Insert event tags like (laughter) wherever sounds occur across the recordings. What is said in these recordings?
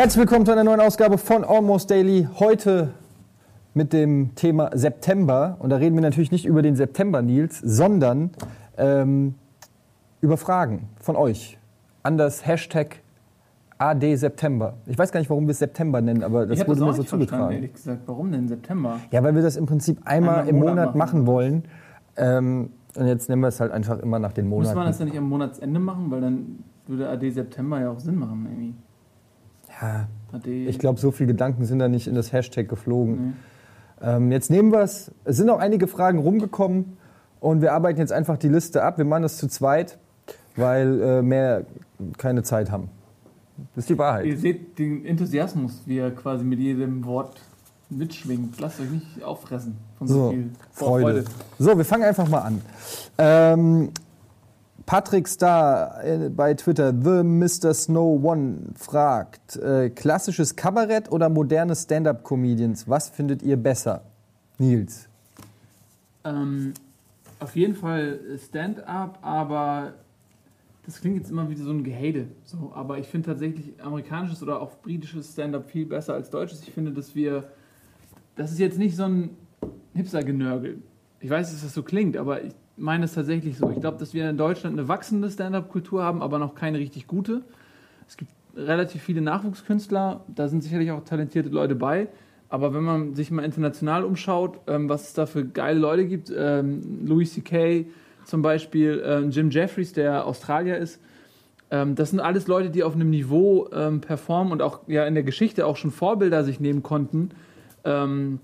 Herzlich willkommen zu einer neuen Ausgabe von Almost Daily. Heute mit dem Thema September. Und da reden wir natürlich nicht über den September, Nils, sondern ähm, über Fragen von euch an das Hashtag AD September. Ich weiß gar nicht, warum wir es September nennen, aber das wurde mir so zugetragen. ehrlich gesagt. Warum denn September? Ja, weil wir das im Prinzip einmal, Einmal im Monat, Monat machen machen. wollen. Ähm, und jetzt nennen wir es halt einfach immer nach den Muss man Monaten. das ja nicht am Monatsende machen, weil dann würde AD September ja auch Sinn machen irgendwie. Ja, ich glaube, so viele Gedanken sind da nicht in das Hashtag geflogen. Nee. Ähm, jetzt nehmen wir es. Es sind auch einige Fragen rumgekommen und wir arbeiten jetzt einfach die Liste ab. Wir machen das zu zweit, weil äh, mehr keine Zeit haben. Das ist die Wahrheit. Ihr seht den Enthusiasmus, wie er quasi mit jedem Wort mitschwingt. Lasst euch nicht auffressen von so, So, viel Freude. So, wir fangen einfach mal an. Ähm, Patrick Star äh, bei Twitter, The Mr. Snow One, fragt: äh, Klassisches Kabarett oder moderne Stand-up-Comedians? Was findet ihr besser? Nils. Ähm, auf jeden Fall Stand-up, aber das klingt jetzt immer wie so ein Gehate. So, aber ich finde tatsächlich amerikanisches oder auch britisches Stand-up viel besser als deutsches. Ich finde, dass wir. Das ist jetzt nicht so ein Hipster-Genörgel. Ich weiß, dass das so klingt, aber ich meine es tatsächlich so. Ich glaube, dass wir in Deutschland eine wachsende Stand-up-Kultur haben, aber noch keine richtig gute. Es gibt relativ viele Nachwuchskünstler, da sind sicherlich auch talentierte Leute bei. Aber wenn man sich mal international umschaut, ähm, was es da für geile Leute gibt, ähm, Louis C.K. zum Beispiel, ähm, Jim Jeffries, der Australier ist, ähm, das sind alles Leute, die auf einem Niveau ähm, performen und auch ja in der Geschichte auch schon Vorbilder sich nehmen konnten, ähm,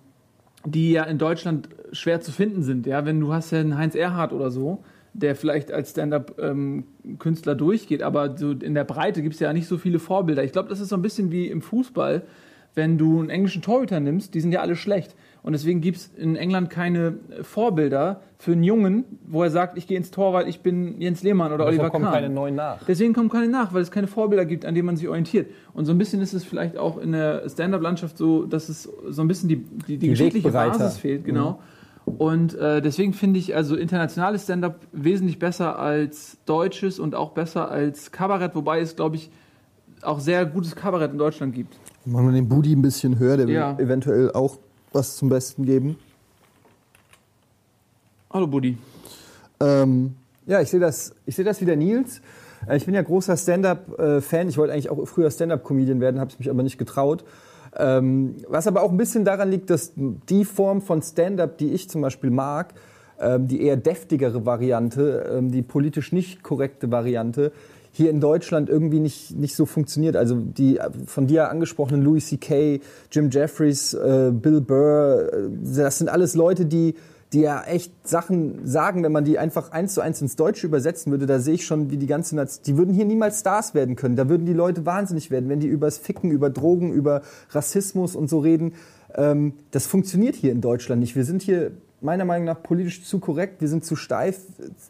die ja in Deutschland schwer zu finden sind. Ja, wenn du hast ja einen Heinz Erhardt oder so, der vielleicht als Stand-up-Künstler durchgeht, aber so in der Breite gibt es ja nicht so viele Vorbilder. Ich glaube, das ist so ein bisschen wie im Fußball, wenn du einen englischen Torhüter nimmst, die sind ja alle schlecht. Und deswegen gibt es in England keine Vorbilder für einen Jungen, wo er sagt, ich gehe ins Tor, weil ich bin Jens Lehmann oder Oliver kommen Kahn. keine neuen nach. Deswegen kommen keine nach, weil es keine Vorbilder gibt, an denen man sich orientiert. Und so ein bisschen ist es vielleicht auch in der Stand-up-Landschaft so, dass es so ein bisschen die, die, die, geschichtliche. Basis fehlt, genau. Und äh, deswegen finde ich also internationales Stand-up wesentlich besser als deutsches und auch besser als Kabarett, wobei es, glaube ich, auch sehr gutes Kabarett in Deutschland gibt. Machen wir den Budi ein bisschen höher, der Ja. will eventuell auch was zum Besten geben. Hallo Buddy. Ähm, ja, ich sehe das, ich sehe das wie der Nils. Äh, Ich bin ja großer Stand-up-Fan. Ich wollte eigentlich auch früher Stand-up-Comedian werden, habe es mich aber nicht getraut. Ähm, was aber auch ein bisschen daran liegt, dass die Form von Stand-up, die ich zum Beispiel mag, ähm, die eher deftigere Variante, ähm, die politisch nicht korrekte Variante, hier in Deutschland irgendwie nicht, nicht so funktioniert. Also die von dir angesprochenen Louis C.K., Jim Jeffries, äh, Bill Burr, äh, das sind alles Leute, die, die ja echt Sachen sagen, wenn man die einfach eins zu eins ins Deutsche übersetzen würde, da sehe ich schon, wie die ganze Nation, die würden hier niemals Stars werden können. Da würden die Leute wahnsinnig werden, wenn die übers Ficken, über Drogen, über Rassismus und so reden. Ähm, das funktioniert hier in Deutschland nicht. Wir sind hier meiner Meinung nach politisch zu korrekt, wir sind zu steif,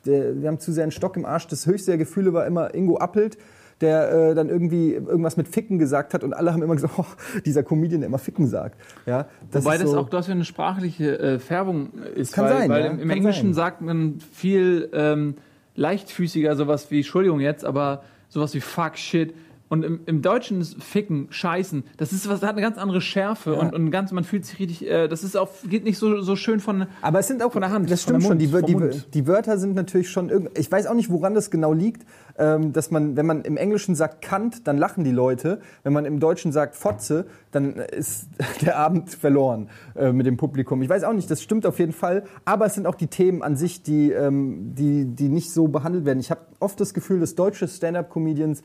wir haben zu sehr einen Stock im Arsch. Das höchste der Gefühle war immer Ingo Appelt, der äh, dann irgendwie irgendwas mit Ficken gesagt hat und alle haben immer gesagt, (laughs) oh, dieser Comedian, der immer Ficken sagt. Ja, das Wobei ist das so, auch das für eine sprachliche äh, Färbung ist. Kann weil, sein, weil ja, im, im Englischen sein. sagt man viel ähm, leichtfüßiger sowas wie, Entschuldigung jetzt, aber sowas wie fuck, shit. Und im, im Deutschen ist Ficken, Scheißen. Das ist was, das hat eine ganz andere Schärfe Ja. und, und ganz, man fühlt sich richtig, äh, das ist auch, geht nicht so, so schön von. Aber es sind auch Von der Hand, Das stimmt der schon. Die, Mund, die, Mund. die Wörter sind natürlich schon. Irgend, ich weiß auch nicht, woran das genau liegt, ähm, dass man, wenn man im Englischen sagt Kant, dann lachen die Leute. Wenn man im Deutschen sagt Fotze, dann ist (laughs) der Abend verloren äh, mit dem Publikum. Ich weiß auch nicht. Das stimmt auf jeden Fall. Aber es sind auch die Themen an sich, die, ähm, die, die nicht so behandelt werden. Ich habe oft das Gefühl, dass deutsche Stand-up-Comedians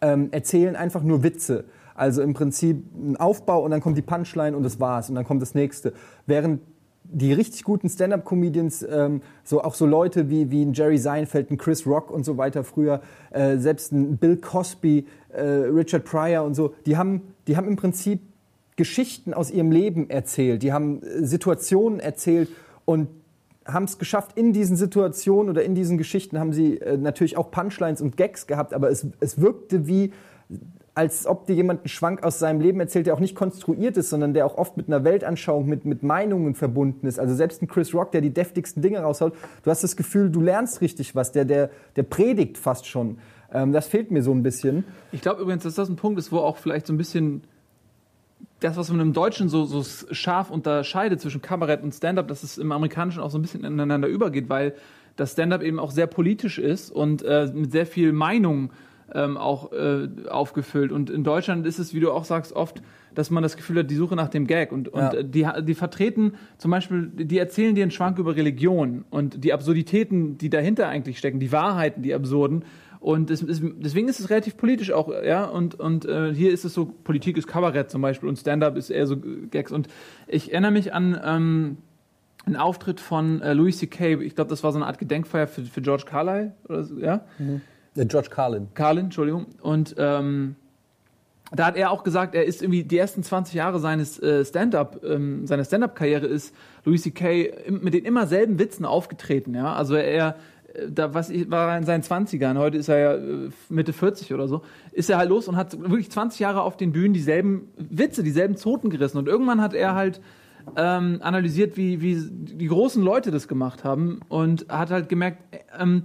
ähm, erzählen einfach nur Witze. Also im Prinzip ein Aufbau und dann kommt die Punchline und das war's und dann kommt das nächste. Während die richtig guten Stand-up-Comedians, ähm, so auch so Leute wie, wie ein Jerry Seinfeld, ein Chris Rock und so weiter früher, äh, selbst ein Bill Cosby, äh, Richard Pryor und so, die haben, die haben im Prinzip Geschichten aus ihrem Leben erzählt, die haben äh, Situationen erzählt und haben es geschafft, in diesen Situationen oder in diesen Geschichten haben sie äh, natürlich auch Punchlines und Gags gehabt, aber es, es wirkte wie, als ob dir jemand einen Schwank aus seinem Leben erzählt, der auch nicht konstruiert ist, sondern der auch oft mit einer Weltanschauung, mit, mit Meinungen verbunden ist. Also selbst ein Chris Rock, der die deftigsten Dinge raushaut, du hast das Gefühl, du lernst richtig was, der, der, der predigt fast schon. Ähm, das fehlt mir so ein bisschen. Ich glaube übrigens, dass das ein Punkt ist, wo auch vielleicht so ein bisschen das, was man im Deutschen so, so scharf unterscheidet zwischen Kabarett und Stand-up, dass es im Amerikanischen auch so ein bisschen ineinander übergeht, weil das Stand-up eben auch sehr politisch ist und äh, mit sehr viel Meinung ähm, auch äh, aufgefüllt. Und in Deutschland ist es, wie du auch sagst, oft, dass man das Gefühl hat, die Suche nach dem Gag. Und, und Ja. die, die vertreten zum Beispiel, die erzählen dir einen Schwank über Religion und die Absurditäten, die dahinter eigentlich stecken, die Wahrheiten, die absurden. Und es ist, deswegen ist es relativ politisch auch, ja. Und, und äh, hier ist es so, Politik ist Kabarett zum Beispiel und Stand-up ist eher so Gags. Und ich erinnere mich an ähm, einen Auftritt von äh, Louis C.K., ich glaube, das war so eine Art Gedenkfeier für, für George Carlyle, oder so, ja. Der George Carlin. Carlin, Entschuldigung. Und ähm, da hat er auch gesagt, er ist irgendwie die ersten 20 Jahre seines äh, Stand-up, ähm, seiner Stand-up-Karriere ist Louis C.K. mit den immer selben Witzen aufgetreten. Ja, also er äh, da was war er in seinen 20ern, heute ist er ja äh, Mitte 40 oder so, ist er halt los und hat wirklich 20 Jahre auf den Bühnen dieselben Witze, dieselben Zoten gerissen. Und irgendwann hat er halt ähm, analysiert, wie, wie die großen Leute das gemacht haben und hat halt gemerkt, ähm,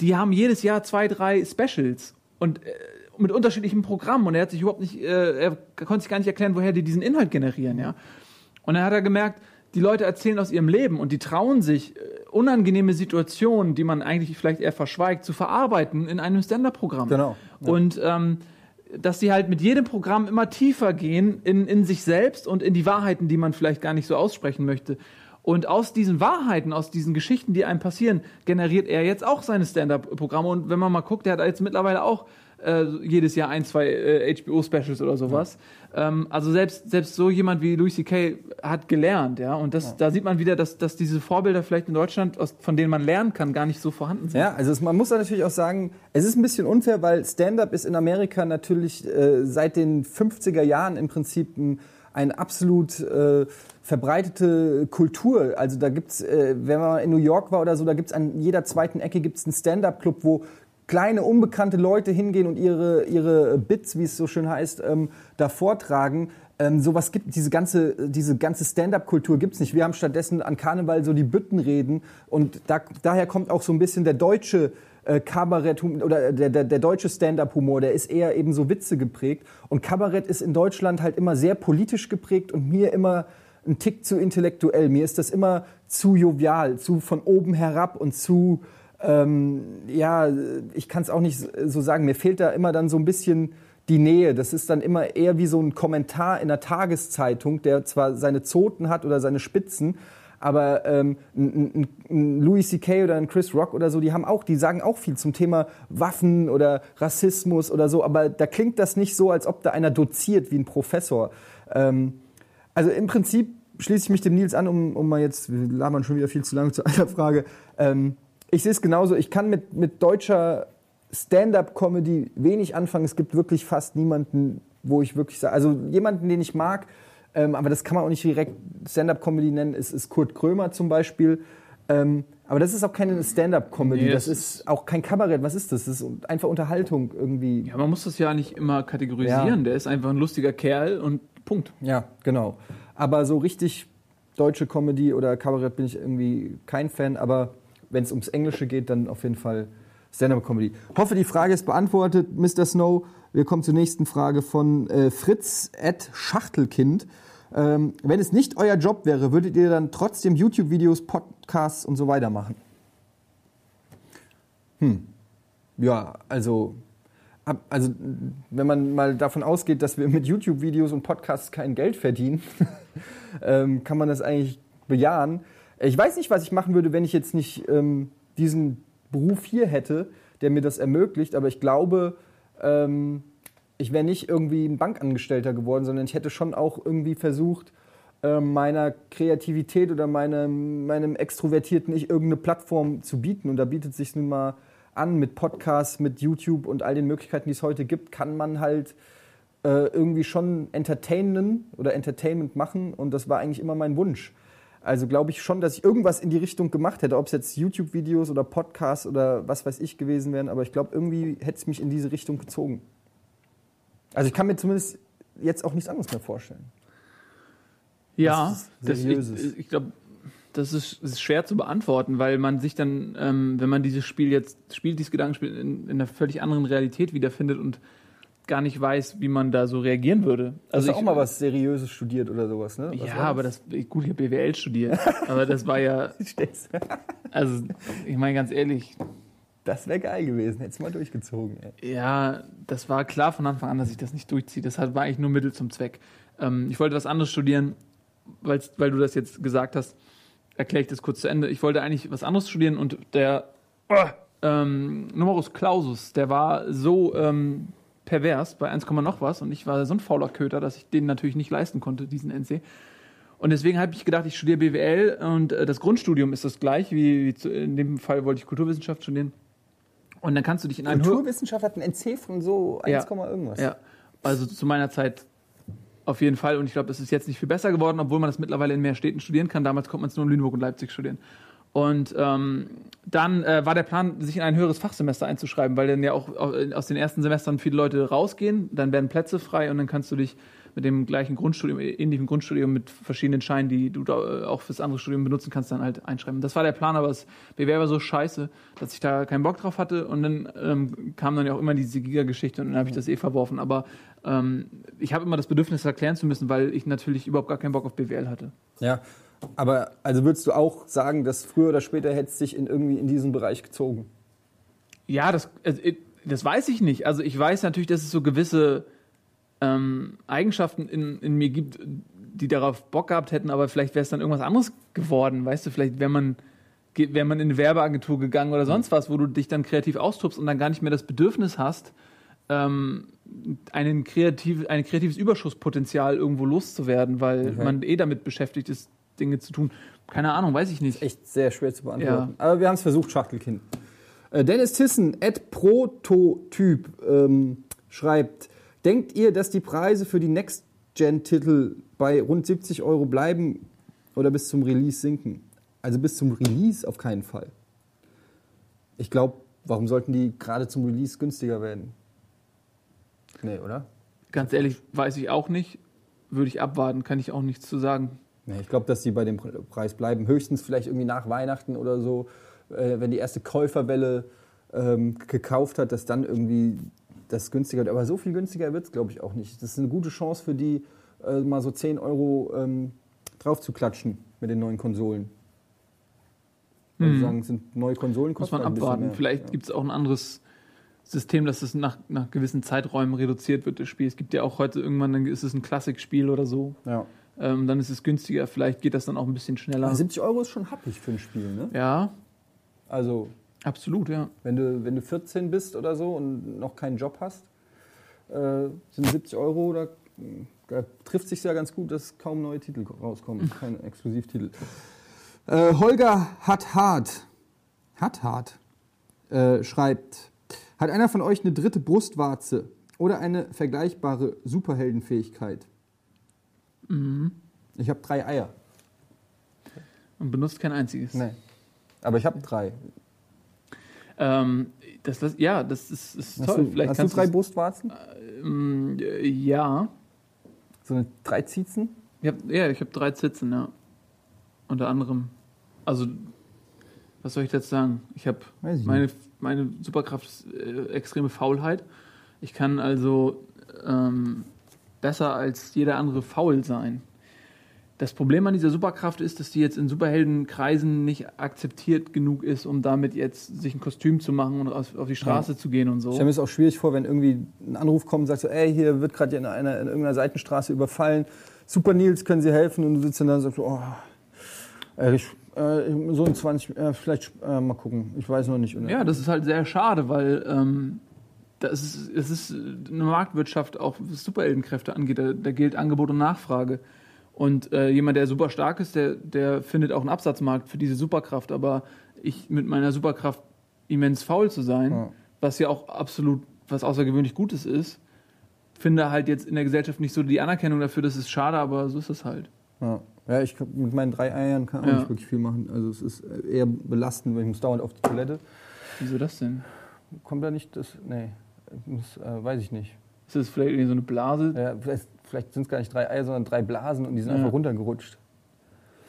die haben jedes Jahr zwei, drei Specials und äh, mit unterschiedlichen Programmen und er hat sich überhaupt nicht, äh, er konnte sich gar nicht erklären, woher die diesen Inhalt generieren, ja. Und dann hat er gemerkt, die Leute erzählen aus ihrem Leben und die trauen sich, äh, unangenehme Situationen, die man eigentlich vielleicht eher verschweigt, zu verarbeiten in einem Stand-Up-Programm. Genau, ja. Und ähm, dass sie halt mit jedem Programm immer tiefer gehen in, in sich selbst und in die Wahrheiten, die man vielleicht gar nicht so aussprechen möchte. Und aus diesen Wahrheiten, aus diesen Geschichten, die einem passieren, generiert er jetzt auch seine Stand-up-Programme. Und wenn man mal guckt, der hat jetzt mittlerweile auch äh, jedes Jahr ein, zwei äh, HBO-Specials oder sowas. Ähm, also selbst, selbst so jemand wie Louis C.K. hat gelernt, ja. Und das, da sieht man wieder, dass, dass diese Vorbilder vielleicht in Deutschland, aus, von denen man lernen kann, gar nicht so vorhanden sind. Ja, also es, man muss da natürlich auch sagen, es ist ein bisschen unfair, weil Stand-up ist in Amerika natürlich äh, seit den 50er Jahren im Prinzip ein, ein absolut äh, verbreitete Kultur. Also da gibt's, äh, wenn man in New York war oder so, da gibt's an jeder zweiten Ecke gibt's einen Stand-up-Club, wo kleine unbekannte Leute hingehen und ihre, ihre Bits, wie es so schön heißt, ähm, da vortragen. Ähm, sowas gibt diese ganze diese ganze Stand-up-Kultur gibt's nicht. Wir haben stattdessen an Karneval so die Büttenreden und da, daher kommt auch so ein bisschen der deutsche äh, Kabarett oder der, der, der deutsche Stand-up-Humor, der ist eher eben so Witze geprägt und Kabarett ist in Deutschland halt immer sehr politisch geprägt und mir immer ein Tick zu intellektuell. Mir ist das immer zu jovial, zu von oben herab und zu ähm, ja, ich kann es auch nicht so sagen. Mir fehlt da immer dann so ein bisschen die Nähe. Das ist dann immer eher wie so ein Kommentar in der Tageszeitung, der zwar seine Zoten hat oder seine Spitzen, aber ähm, ein, ein, Louis C.K. oder ein Chris Rock oder so, die haben auch, die sagen auch viel zum Thema Waffen oder Rassismus oder so, aber da klingt das nicht so, als ob da einer doziert wie ein Professor. Ähm, also im Prinzip schließe ich mich dem Nils an, um, um mal jetzt, wir labern schon wieder viel zu lange zu einer Frage. Ähm, ich sehe es genauso. Ich kann mit, mit deutscher Stand-up-Comedy wenig anfangen. Es gibt wirklich fast niemanden, wo ich wirklich sage, also jemanden, den ich mag, ähm, aber das kann man auch nicht direkt Stand-up-Comedy nennen, ist, ist Kurt Krömer zum Beispiel. Ähm, aber das ist auch keine Stand-up-Comedy, Nee, das das ist auch kein Kabarett. Was ist das? Das ist einfach Unterhaltung irgendwie. Ja, man muss das ja nicht immer kategorisieren. Ja. Der ist einfach ein lustiger Kerl und Punkt. Ja, genau. Aber so richtig deutsche Comedy oder Kabarett bin ich irgendwie kein Fan, aber wenn es ums Englische geht, dann auf jeden Fall Stand-up-Comedy. Hoffe, die Frage ist beantwortet, Mr. Snow. Wir kommen zur nächsten Frage von äh, Fritz at Schachtelkind. Ähm, wenn es nicht euer Job wäre, würdet ihr dann trotzdem YouTube-Videos, Podcasts und so weiter machen? Hm. Ja, also, ab- also wenn man mal davon ausgeht, dass wir mit YouTube-Videos und Podcasts kein Geld verdienen, (laughs) ähm, kann man das eigentlich bejahen. Ich weiß nicht, was ich machen würde, wenn ich jetzt nicht ähm, diesen Beruf hier hätte, der mir das ermöglicht, aber ich glaube, ähm, ich wäre nicht irgendwie ein Bankangestellter geworden, sondern ich hätte schon auch irgendwie versucht, ähm, meiner Kreativität oder meinem, meinem extrovertierten Ich irgendeine Plattform zu bieten. Und da bietet sich nun mal an mit Podcasts, mit YouTube und all den Möglichkeiten, die es heute gibt, kann man halt äh, irgendwie schon entertainen oder Entertainment machen. Und das war eigentlich immer mein Wunsch. Also glaube ich schon, dass ich irgendwas in die Richtung gemacht hätte, ob es jetzt YouTube-Videos oder Podcasts oder was weiß ich gewesen wären. Aber ich glaube, irgendwie hätte es mich in diese Richtung gezogen. Also ich kann mir zumindest jetzt auch nichts anderes mehr vorstellen. Ja, das, ich, ich glaube, das ist, ist schwer zu beantworten, weil man sich dann, ähm, wenn man dieses Spiel jetzt spielt, dieses Gedankenspiel in, in einer völlig anderen Realität wiederfindet und gar nicht weiß, wie man da so reagieren würde. Also Also Hast du auch mal was Seriöses studiert oder sowas, ne? Was Ja, aber das, gut, ich habe BWL studiert, aber das war ja, (laughs) also ich meine ganz ehrlich, Das wäre geil gewesen, hättest du mal durchgezogen, ey. Ja, das war klar von Anfang an, dass ich das nicht durchziehe. Das war eigentlich nur Mittel zum Zweck. Ähm, ich wollte was anderes studieren, weil du das jetzt gesagt hast, erkläre ich das kurz zu Ende. Ich wollte eigentlich was anderes studieren und der ähm, Numerus Clausus, der war so ähm, pervers bei 1, noch was und ich war so ein fauler Köter, dass ich den natürlich nicht leisten konnte, diesen NC. Und deswegen habe ich gedacht, ich studiere BWL und äh, das Grundstudium ist das gleich, wie, wie zu, in dem Fall wollte ich Kulturwissenschaft studieren. Und dann kannst du dich in einen Hör- Kulturwissenschaft hat ein NC von so 1, Ja. irgendwas. ja, also zu meiner Zeit auf jeden Fall. Und ich glaube, es ist jetzt nicht viel besser geworden, obwohl man das mittlerweile in mehr Städten studieren kann. Damals konnte man es nur in Lüneburg und Leipzig studieren. Und ähm, dann äh, war der Plan, sich in ein höheres Fachsemester einzuschreiben, weil dann ja auch au- aus den ersten Semestern viele Leute rausgehen, dann werden Plätze frei und dann kannst du dich mit dem gleichen Grundstudium, ähnlichen Grundstudium mit verschiedenen Scheinen, die du äh, auch fürs andere Studium benutzen kannst, dann halt einschreiben. Das war der Plan, aber das BWL war so scheiße, dass ich da keinen Bock drauf hatte und dann ähm, kam dann ja auch immer diese Giga-Geschichte und dann habe ich das eh verworfen. Aber ähm, ich habe immer das Bedürfnis, das erklären zu müssen, weil ich natürlich überhaupt gar keinen Bock auf BWL hatte. Ja, aber also würdest du auch sagen, dass früher oder später hättest du dich in irgendwie in diesen Bereich gezogen? Ja, das, also, äh, das weiß ich nicht. Also ich weiß natürlich, dass es so gewisse ähm, Eigenschaften in, in mir gibt, die darauf Bock gehabt hätten, aber vielleicht wäre es dann irgendwas anderes geworden. Weißt du, vielleicht wäre man, wäre man in eine Werbeagentur gegangen oder sonst was, wo du dich dann kreativ austobst und dann gar nicht mehr das Bedürfnis hast, ähm, einen kreativ, ein kreatives Überschusspotenzial irgendwo loszuwerden, weil Okay. man eh damit beschäftigt ist, Dinge zu tun. Keine Ahnung, weiß ich nicht. Echt sehr schwer zu beantworten. Aber wir haben es versucht, Schachtelkind. Äh, Dennis Tissen, at Prototyp, ähm, schreibt, denkt ihr, dass die Preise für die Next-Gen-Titel bei rund 70 Euro bleiben oder bis zum Release sinken? Also bis zum Release auf keinen Fall. Ich glaube, warum sollten die gerade zum Release günstiger werden? Nee, oder? Ganz ehrlich, weiß ich auch nicht. Würde ich abwarten, kann ich auch nichts zu sagen. Nee, ich glaube, dass die bei dem Pre- Preis bleiben. Höchstens vielleicht irgendwie nach Weihnachten oder so, äh, wenn die erste Käuferwelle ähm, gekauft hat, dass dann irgendwie das günstiger wird. Aber so viel günstiger wird es, glaube ich, auch nicht. Das ist eine gute Chance für die, äh, mal so 10 Euro ähm, drauf zu klatschen mit den neuen Konsolen. Ich würde Mhm. sagen, sind neue Konsolen Muss man bisschen abwarten. Vielleicht ja. gibt es auch ein anderes System, dass es nach, nach gewissen Zeiträumen reduziert wird, das Spiel. Es gibt ja auch heute irgendwann, dann ist es ein Klassikspiel oder so. Ja. Ähm, dann ist es günstiger. Vielleicht geht das dann auch ein bisschen schneller. Aber 70 Euro ist schon happig für ein Spiel, ne? Ja, Also, absolut, ja. Wenn du, wenn du 14 bist oder so und noch keinen Job hast, äh, sind 70 Euro, da, da trifft sich ja ganz gut, dass kaum neue Titel rauskommen, (laughs) keine Exklusivtitel. Äh, Holger hat hart, hat hart, äh, schreibt, hat einer von euch eine dritte Brustwarze oder eine vergleichbare Superheldenfähigkeit? Ich habe drei Eier. Und benutzt kein einziges. Nee. Aber ich habe drei. Ähm, das, das, ja, das ist, ist Hast toll. du, Vielleicht hast du kannst drei du's- Brustwarzen? Ähm, äh, ja. So eine drei Ziezen? Ich hab, ja, ich habe drei Zitzen, ja. Unter anderem. Also, was soll ich jetzt sagen? Ich habe meine, meine Superkraft ist äh, extreme Faulheit. Ich kann also ähm, besser als jeder andere faul sein. Das Problem an dieser Superkraft ist, dass die jetzt in Superheldenkreisen nicht akzeptiert genug ist, um damit jetzt sich ein Kostüm zu machen und auf, auf die Straße zu gehen und so. Ich stelle mir es auch schwierig vor, wenn irgendwie ein Anruf kommt und sagt so, ey, hier wird gerade in, einer, in irgendeiner Seitenstraße überfallen. Super Nils, können Sie helfen? Und du sitzt dann da und sagst, oh, äh, ich, äh, so in 20, äh, vielleicht äh, mal gucken. Ich weiß noch nicht. Ja, das ist halt sehr schade, weil ähm, das ist, es ist eine Marktwirtschaft, auch was Superheldenkräfte angeht. Da, da gilt Angebot und Nachfrage. Und äh, jemand, der super stark ist, der, der findet auch einen Absatzmarkt für diese Superkraft. Aber ich mit meiner Superkraft immens faul zu sein, Ja. was ja auch absolut was außergewöhnlich Gutes ist, finde halt jetzt in der Gesellschaft nicht so die Anerkennung dafür. Das ist schade, aber so ist es halt. Ja, ja ich, mit meinen drei Eiern kann auch Ja. nicht wirklich viel machen. Also es ist eher belastend, weil ich muss dauernd auf die Toilette. Wieso das denn? Kommt da nicht das, nee, muss, äh, weiß ich nicht. Ist das vielleicht irgendwie so eine Blase? Ja, vielleicht vielleicht sind es gar nicht drei Eier, sondern drei Blasen und die sind Ja. einfach runtergerutscht.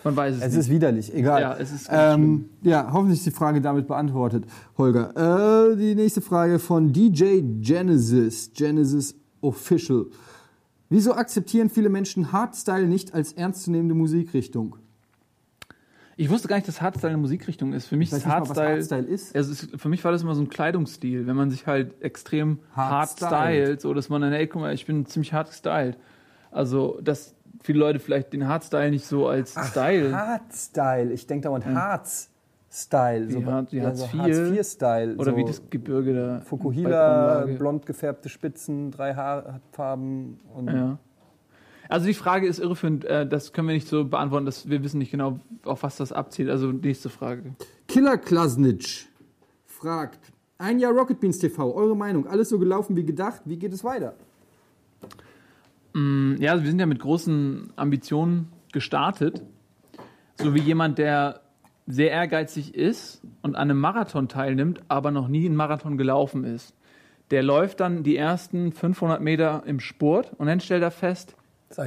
Man weiß es, Es nicht. ist widerlich, egal. Ja, es ist ähm, ja, hoffentlich ist die Frage damit beantwortet, Holger. Äh, die nächste Frage von DJ Genesis, Genesis Official. Wieso akzeptieren viele Menschen Hardstyle nicht als ernstzunehmende Musikrichtung? Ich wusste gar nicht, dass Hardstyle eine Musikrichtung ist. Für mich ist nicht mal, was Hardstyle, Hardstyle ist. Also ist. Für mich war das immer so ein Kleidungsstil, wenn man sich halt extrem hard Hard stylt, so dass man dann, ey, guck mal, ich bin ziemlich hart gestylt. Also, dass viele Leute vielleicht den Hardstyle nicht so als Style. Hardstyle. Ich denke dauernd Harz-Style. Wie Hard- wie so Hartz IV. Hartz-IV-Style. Oder so wie das Gebirge da. Fukuhila, blond gefärbte Spitzen, drei Haarfarben. Und Ja. Also die Frage ist irreführend, äh, das können wir nicht so beantworten, dass wir wissen nicht genau, auf was das abzielt. Also nächste Frage. Killer Klasnitsch fragt: Ein Jahr Rocket Beans TV, eure Meinung, alles so gelaufen wie gedacht, wie geht es weiter? Mm, Ja, also wir sind ja mit großen Ambitionen gestartet. So wie jemand, der sehr ehrgeizig ist und an einem Marathon teilnimmt, aber noch nie einen Marathon gelaufen ist. Der läuft dann die ersten 500 Meter im Sport und dann stellt er fest,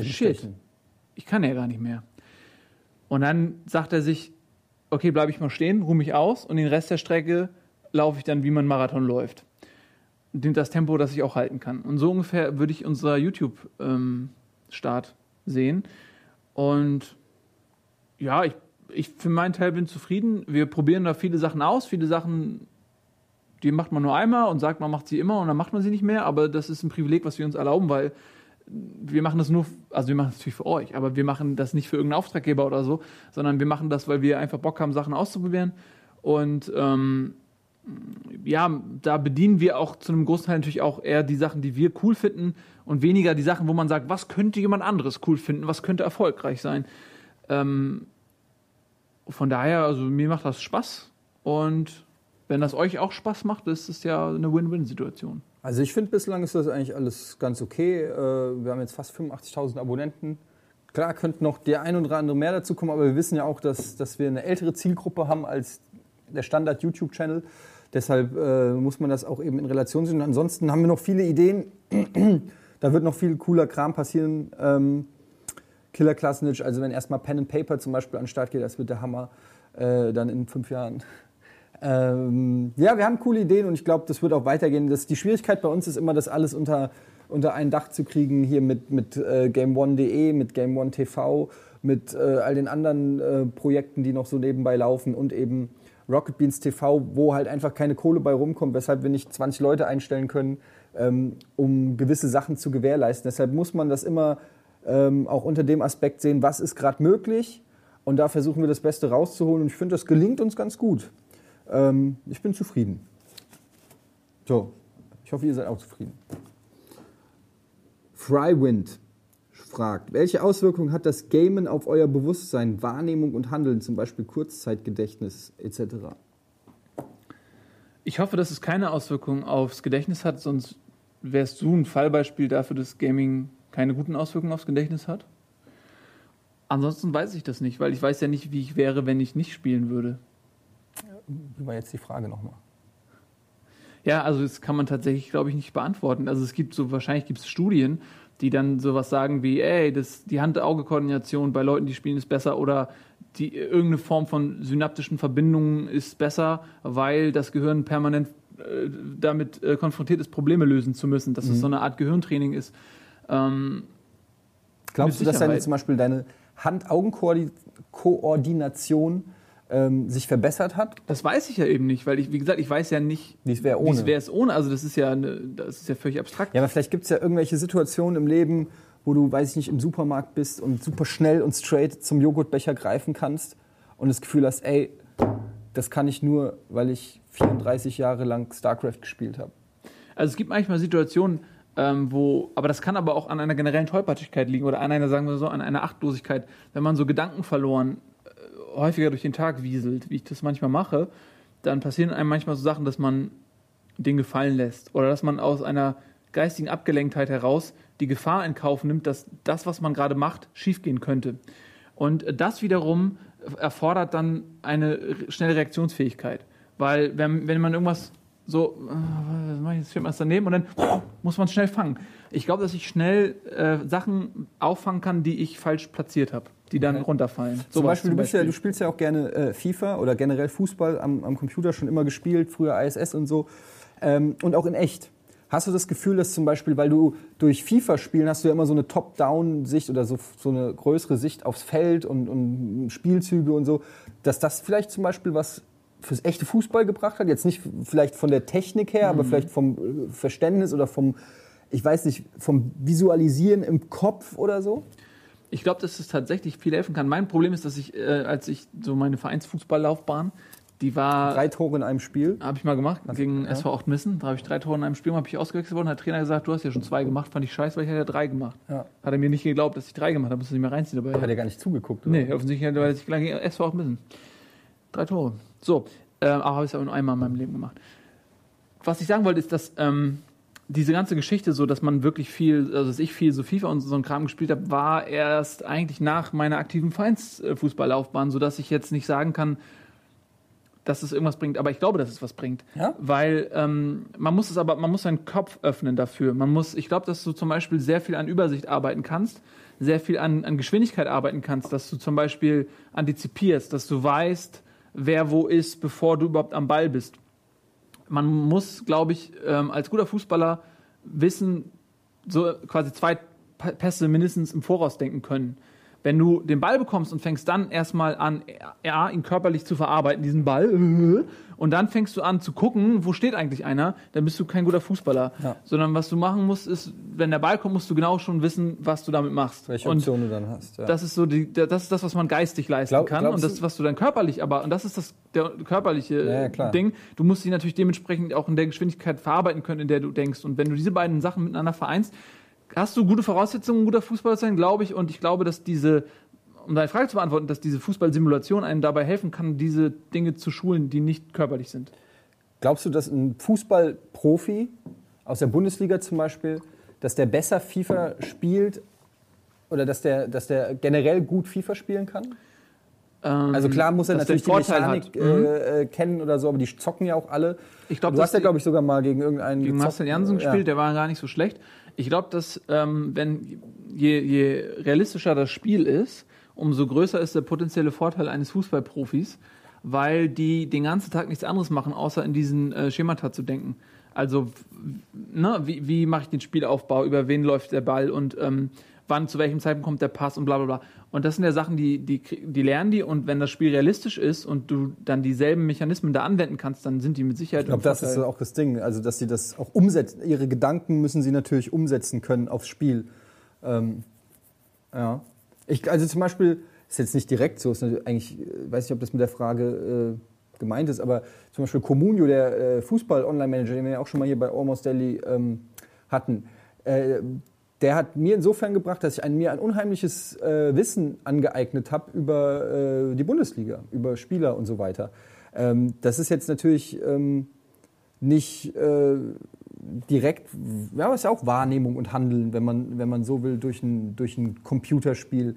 shit, ich kann ja gar nicht mehr. Und dann sagt er sich, okay, bleibe ich mal stehen, ruhe mich aus und den Rest der Strecke laufe ich dann, wie man Marathon läuft. Nimmt das Tempo, das ich auch halten kann. Und so ungefähr würde ich unser YouTube-Start sehen. Und ja, ich, ich für meinen Teil bin zufrieden. Wir probieren da viele Sachen aus, viele Sachen, die macht man nur einmal und sagt, man macht sie immer und dann macht man sie nicht mehr. Aber das ist ein Privileg, was wir uns erlauben, weil wir machen das nur, also wir machen das natürlich für euch, aber wir machen das nicht für irgendeinen Auftraggeber oder so, sondern wir machen das, weil wir einfach Bock haben, Sachen auszuprobieren. Und ähm, ja, da bedienen wir auch zu einem großen Teil natürlich auch eher die Sachen, die wir cool finden und weniger die Sachen, wo man sagt, was könnte jemand anderes cool finden, was könnte erfolgreich sein. Ähm, von daher, also mir macht das Spaß und wenn das euch auch Spaß macht, ist es ja eine Win-Win-Situation. Also ich finde, bislang ist das eigentlich alles ganz okay. Äh, Wir haben jetzt fast 85.000 Abonnenten. Klar könnte noch der ein oder andere mehr dazu kommen, aber wir wissen ja auch, dass, dass wir eine ältere Zielgruppe haben als der Standard-YouTube-Channel. Deshalb äh, muss man das auch eben in Relation sehen. Ansonsten haben wir noch viele Ideen. (clears throat) da wird noch viel cooler Kram passieren. Ähm, Killer Klasnitsch, also wenn erstmal Pen and Paper zum Beispiel an den Start geht, das wird der Hammer. Äh, dann in fünf Jahren. Ähm, ja, wir haben coole Ideen und ich glaube, das wird auch weitergehen. Das, die Schwierigkeit bei uns ist immer, das alles unter, unter ein Dach zu kriegen, hier mit, mit äh, GameOne.de, mit GameOne TV, mit äh, all den anderen äh, Projekten, die noch so nebenbei laufen und eben Rocket Beans TV, wo halt einfach keine Kohle bei rumkommt, weshalb wir nicht 20 Leute einstellen können, ähm, um gewisse Sachen zu gewährleisten. Deshalb muss man das immer ähm, auch unter dem Aspekt sehen, was ist gerade möglich und da versuchen wir das Beste rauszuholen und ich finde, das gelingt uns ganz gut. Ähm, ich bin zufrieden. So, ich hoffe, ihr seid auch zufrieden. Frywind fragt, welche Auswirkungen hat das Gamen auf euer Bewusstsein, Wahrnehmung und Handeln, zum Beispiel Kurzzeitgedächtnis etc.? Ich hoffe, dass es keine Auswirkungen aufs Gedächtnis hat, sonst wärst du ein Fallbeispiel dafür, dass Gaming keine guten Auswirkungen aufs Gedächtnis hat. Ansonsten weiß ich das nicht, weil ich weiß ja nicht, wie ich wäre, wenn ich nicht spielen würde. Wie war jetzt die Frage nochmal? Ja, also das kann man tatsächlich, glaube ich, nicht beantworten. Also es gibt so, wahrscheinlich gibt es Studien, die dann sowas sagen wie, ey, das, die Hand-Auge-Koordination bei Leuten, die spielen, ist besser oder die, irgendeine Form von synaptischen Verbindungen ist besser, weil das Gehirn permanent äh, damit äh, konfrontiert ist, Probleme lösen zu müssen, dass es so eine Art Gehirntraining ist. Ähm, Glaubst du, dass deine, zum Beispiel deine Hand-Augen-Koordination ähm, sich verbessert hat? das weiß ich ja eben nicht, weil ich, wie gesagt, ich weiß ja nicht, Wie es wäre wie ohne. es wäre es ohne. Also das ist ja, eine, das ist ja völlig abstrakt. Ja, aber vielleicht gibt es ja irgendwelche Situationen im Leben, wo du, weiß ich nicht, im Supermarkt bist und super schnell und straight zum Joghurtbecher greifen kannst und das Gefühl hast, ey, das kann ich nur, weil ich 34 Jahre lang StarCraft gespielt habe. Also es gibt manchmal Situationen, ähm, wo, aber das kann aber auch an einer generellen Tollpatschigkeit liegen oder an einer, sagen wir so, an einer Achtlosigkeit. Wenn man so Gedanken verloren häufiger durch den Tag wieselt, wie ich das manchmal mache, dann passieren einem manchmal so Sachen, dass man Dinge fallen lässt oder dass man aus einer geistigen Abgelenktheit heraus die Gefahr in Kauf nimmt, dass das, was man gerade macht, schiefgehen könnte. Und das wiederum erfordert dann eine schnelle Reaktionsfähigkeit. Weil wenn, wenn man irgendwas so, äh, was mache ich das Schirm erst daneben und dann muss man schnell fangen. Ich glaube, dass ich schnell äh, Sachen auffangen kann, die ich falsch platziert habe, die dann Okay. runterfallen. Zum Sowas Beispiel, du, Ja, du spielst ja auch gerne äh, FIFA oder generell Fußball am, am Computer schon immer gespielt, früher ISS und so. Ähm, und auch in echt. Hast du das Gefühl, dass zum Beispiel, weil du durch FIFA spielen hast du ja immer so eine Top-Down-Sicht oder so, so eine größere Sicht aufs Feld und, und Spielzüge und so, dass das vielleicht zum Beispiel was fürs echte Fußball gebracht hat? Jetzt nicht vielleicht von der Technik her, aber vielleicht vom äh, Verständnis oder vom, ich weiß nicht, vom Visualisieren im Kopf oder so? Ich glaube, dass es tatsächlich viel helfen kann. Mein Problem ist, dass ich, äh, als ich so meine Vereinsfußballlaufbahn, die war, Drei Tore in einem Spiel. habe ich mal gemacht gegen ja. SV Ochtmissen. Da habe ich drei Tore in einem Spiel, habe ich ausgewechselt worden. Hat der Trainer gesagt, du hast ja schon zwei gemacht. Fand ich scheiße, weil ich hatte ja drei gemacht. Ja. Hat er mir nicht geglaubt, dass ich drei gemacht habe. Muss er nicht mehr reinziehen. Aber Hat er gar nicht zugeguckt, oder? Nee, offensichtlich, weil ich gegen SV Ochtmissen. Drei Tore. So, äh, aber habe ich es aber nur einmal in meinem Leben gemacht. Was ich sagen wollte, ist, dass ähm, diese ganze Geschichte, so dass man wirklich viel, also dass ich viel so FIFA und so ein Kram gespielt habe, war erst eigentlich nach meiner aktiven Vereinsfußballlaufbahn, sodass ich jetzt nicht sagen kann, dass es irgendwas bringt. Aber ich glaube, dass es was bringt. Ja? Weil ähm, man muss es aber, man muss seinen Kopf öffnen dafür. Man muss, ich glaube, dass du zum Beispiel sehr viel an Übersicht arbeiten kannst, sehr viel an, an Geschwindigkeit arbeiten kannst, dass du zum Beispiel antizipierst, dass du weißt, wer wo ist, bevor du überhaupt am Ball bist. Man muss, glaube ich, ähm, als guter Fußballer wissen, so quasi zwei Pässe mindestens im Voraus denken können. Wenn du den Ball bekommst und fängst dann erstmal an, ja, ihn körperlich zu verarbeiten, diesen Ball, (laughs) und dann fängst du an zu gucken, wo steht eigentlich einer, dann bist du kein guter Fußballer. Ja. Sondern was du machen musst, ist, wenn der Ball kommt, musst du genau schon wissen, was du damit machst. Welche und Option du dann hast. Ja. das ist so die, das ist das, was man geistig leisten Glaub- kann und das, was du dann körperlich, aber und das ist das der körperliche Ja. Ding. Du musst sie natürlich dementsprechend auch in der Geschwindigkeit verarbeiten können, in der du denkst. Und wenn du diese beiden Sachen miteinander vereinst, hast du gute Voraussetzungen, ein guter Fußballer zu sein, glaube ich. Und ich glaube, dass diese, um deine Frage zu beantworten, dass diese Fußballsimulation einem dabei helfen kann, diese Dinge zu schulen, die nicht körperlich sind. Glaubst du, dass ein Fußballprofi aus der Bundesliga zum Beispiel, dass der besser FIFA spielt oder dass der, dass der generell gut FIFA spielen kann? Ähm, Also klar muss er natürlich die Mechanik hat. Mhm. äh, äh, kennen oder so, aber die zocken ja auch alle. Ich glaub, du hast ja, glaube ich, sogar mal gegen irgendeinen gegen. Marcel Janssen Ja. gespielt, der war gar nicht so schlecht. Ich glaube, dass ähm, wenn je, je realistischer das Spiel ist, umso größer ist der potenzielle Vorteil eines Fußballprofis, weil die den ganzen Tag nichts anderes machen, außer in diesen äh, Schemata zu denken. Also, ne, wie, wie mache ich den Spielaufbau, über wen läuft der Ball und ähm, wann, zu welchem Zeitpunkt kommt der Pass und bla bla bla. Und das sind ja Sachen, die, die, die lernen die und wenn das Spiel realistisch ist und du dann dieselben Mechanismen da anwenden kannst, dann sind die mit Sicherheit Ich glaube, das ist auch das Ding. Also, dass sie das auch umsetzen. Ihre Gedanken müssen sie natürlich umsetzen können aufs Spiel. Ähm, ja. Ich, also zum Beispiel, ist jetzt nicht direkt so, ist eigentlich, äh, weiß nicht, ob das mit der Frage äh, gemeint ist, aber zum Beispiel Comunio, der äh, Fußball-Online-Manager, den wir ja auch schon mal hier bei Almost Daily ähm, hatten, äh, der hat mir insofern gebracht, dass ich ein, mir ein unheimliches äh, Wissen angeeignet habe über äh, die Bundesliga, über Spieler und so weiter. Ähm, das ist jetzt natürlich ähm, nicht äh, direkt, ja, aber ist ja auch Wahrnehmung und Handeln, wenn man, wenn man so will, durch ein, durch ein Computerspiel.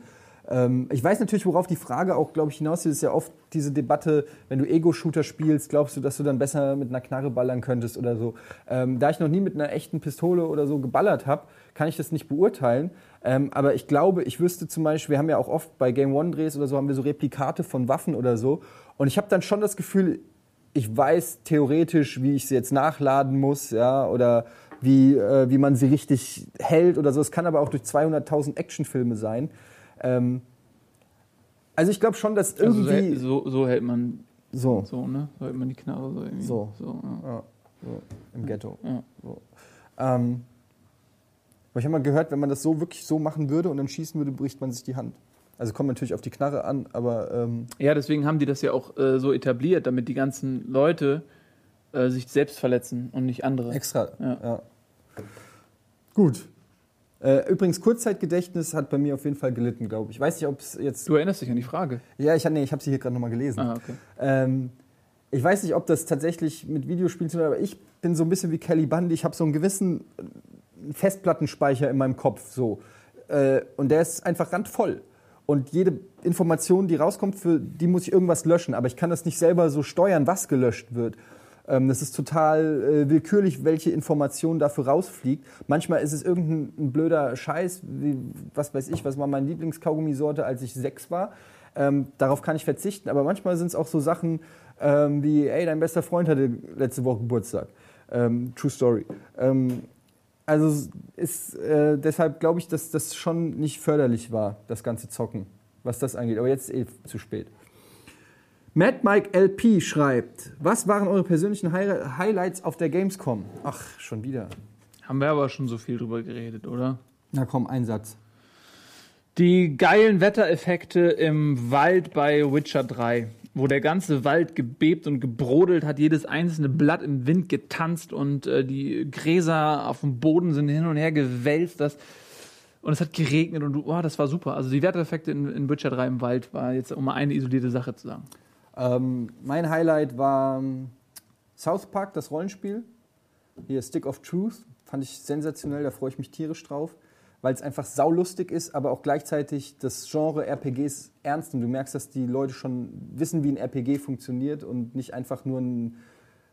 Ähm, ich weiß natürlich, worauf die Frage auch, glaube ich, hinaus ist, ja oft diese Debatte, wenn du Ego-Shooter spielst, glaubst du, dass du dann besser mit einer Knarre ballern könntest oder so. Ähm, da ich noch nie mit einer echten Pistole oder so geballert habe, kann ich das nicht beurteilen. Ähm, aber ich glaube, ich wüsste zum Beispiel, wir haben ja auch oft bei Game One-Drehs oder so, haben wir so Replikate von Waffen oder so. Und ich habe dann schon das Gefühl, ich weiß theoretisch, wie ich sie jetzt nachladen muss, ja, oder wie, äh, wie man sie richtig hält oder so. Es kann aber auch durch 200.000 Actionfilme sein. Ähm, also ich glaube schon, dass also irgendwie so, so, so hält man so, so, ne? So hält man die Knarre so irgendwie. So. so ja. ja, im Ghetto. Ja. Ähm, aber ich habe mal gehört, wenn man das so wirklich so machen würde und dann schießen würde, bricht man sich die Hand. Also kommt natürlich auf die Knarre an, aber ähm, Ja, deswegen haben die das ja auch äh, so etabliert, damit die ganzen Leute äh, sich selbst verletzen und nicht andere. extra. Ja. Ja. Gut. Äh, übrigens, Kurzzeitgedächtnis hat bei mir auf jeden Fall gelitten, glaube ich. Ich weiß nicht, ob es jetzt. Du erinnerst dich an die Frage. Ja, ich, nee, ich habe sie hier gerade nochmal gelesen. Ah, okay. Ähm, ich weiß nicht, ob das tatsächlich mit Videospielen zu tun hat, aber ich bin so ein bisschen wie Kelly Bundy. Ich habe so einen gewissen Festplattenspeicher in meinem Kopf. So. Äh, und der ist einfach randvoll. Und jede Information, die rauskommt, für die muss ich irgendwas löschen. Aber ich kann das nicht selber so steuern, was gelöscht wird. Ähm, das ist total äh, willkürlich, welche Information dafür rausfliegt. Manchmal ist es irgendein blöder Scheiß, wie, was weiß ich, was war meine Lieblingskaugummisorte, als ich sechs war. Ähm, darauf kann ich verzichten, aber manchmal sind es auch so Sachen ähm, wie, ey, dein bester Freund hatte letzte Woche Geburtstag. Ähm, true Story. Ähm, also ist, äh, deshalb glaube ich, dass das schon nicht förderlich war, das ganze Zocken, was das angeht. Aber jetzt ist eh zu spät. Mad Mike LP schreibt, was waren eure persönlichen Hi Highlights auf der Gamescom? Ach, schon wieder. Haben wir aber schon so viel drüber geredet, oder? Na komm, ein Satz. Die geilen Wettereffekte im Wald bei Witcher 3, wo der ganze Wald gebebt und gebrodelt hat, jedes einzelne Blatt im Wind getanzt und äh, die Gräser auf dem Boden sind hin und her gewälzt. Das, und es hat geregnet und oh, das war super. Also die Wettereffekte in, in Witcher 3 im Wald war jetzt, um mal eine isolierte Sache zu sagen. Ähm, mein Highlight war ähm, South Park, das Rollenspiel. Hier Stick of Truth, fand ich sensationell, da freue ich mich tierisch drauf weil es einfach saulustig ist, aber auch gleichzeitig das Genre RPGs ernst und du merkst, dass die Leute schon wissen, wie ein RPG funktioniert und nicht einfach nur einen,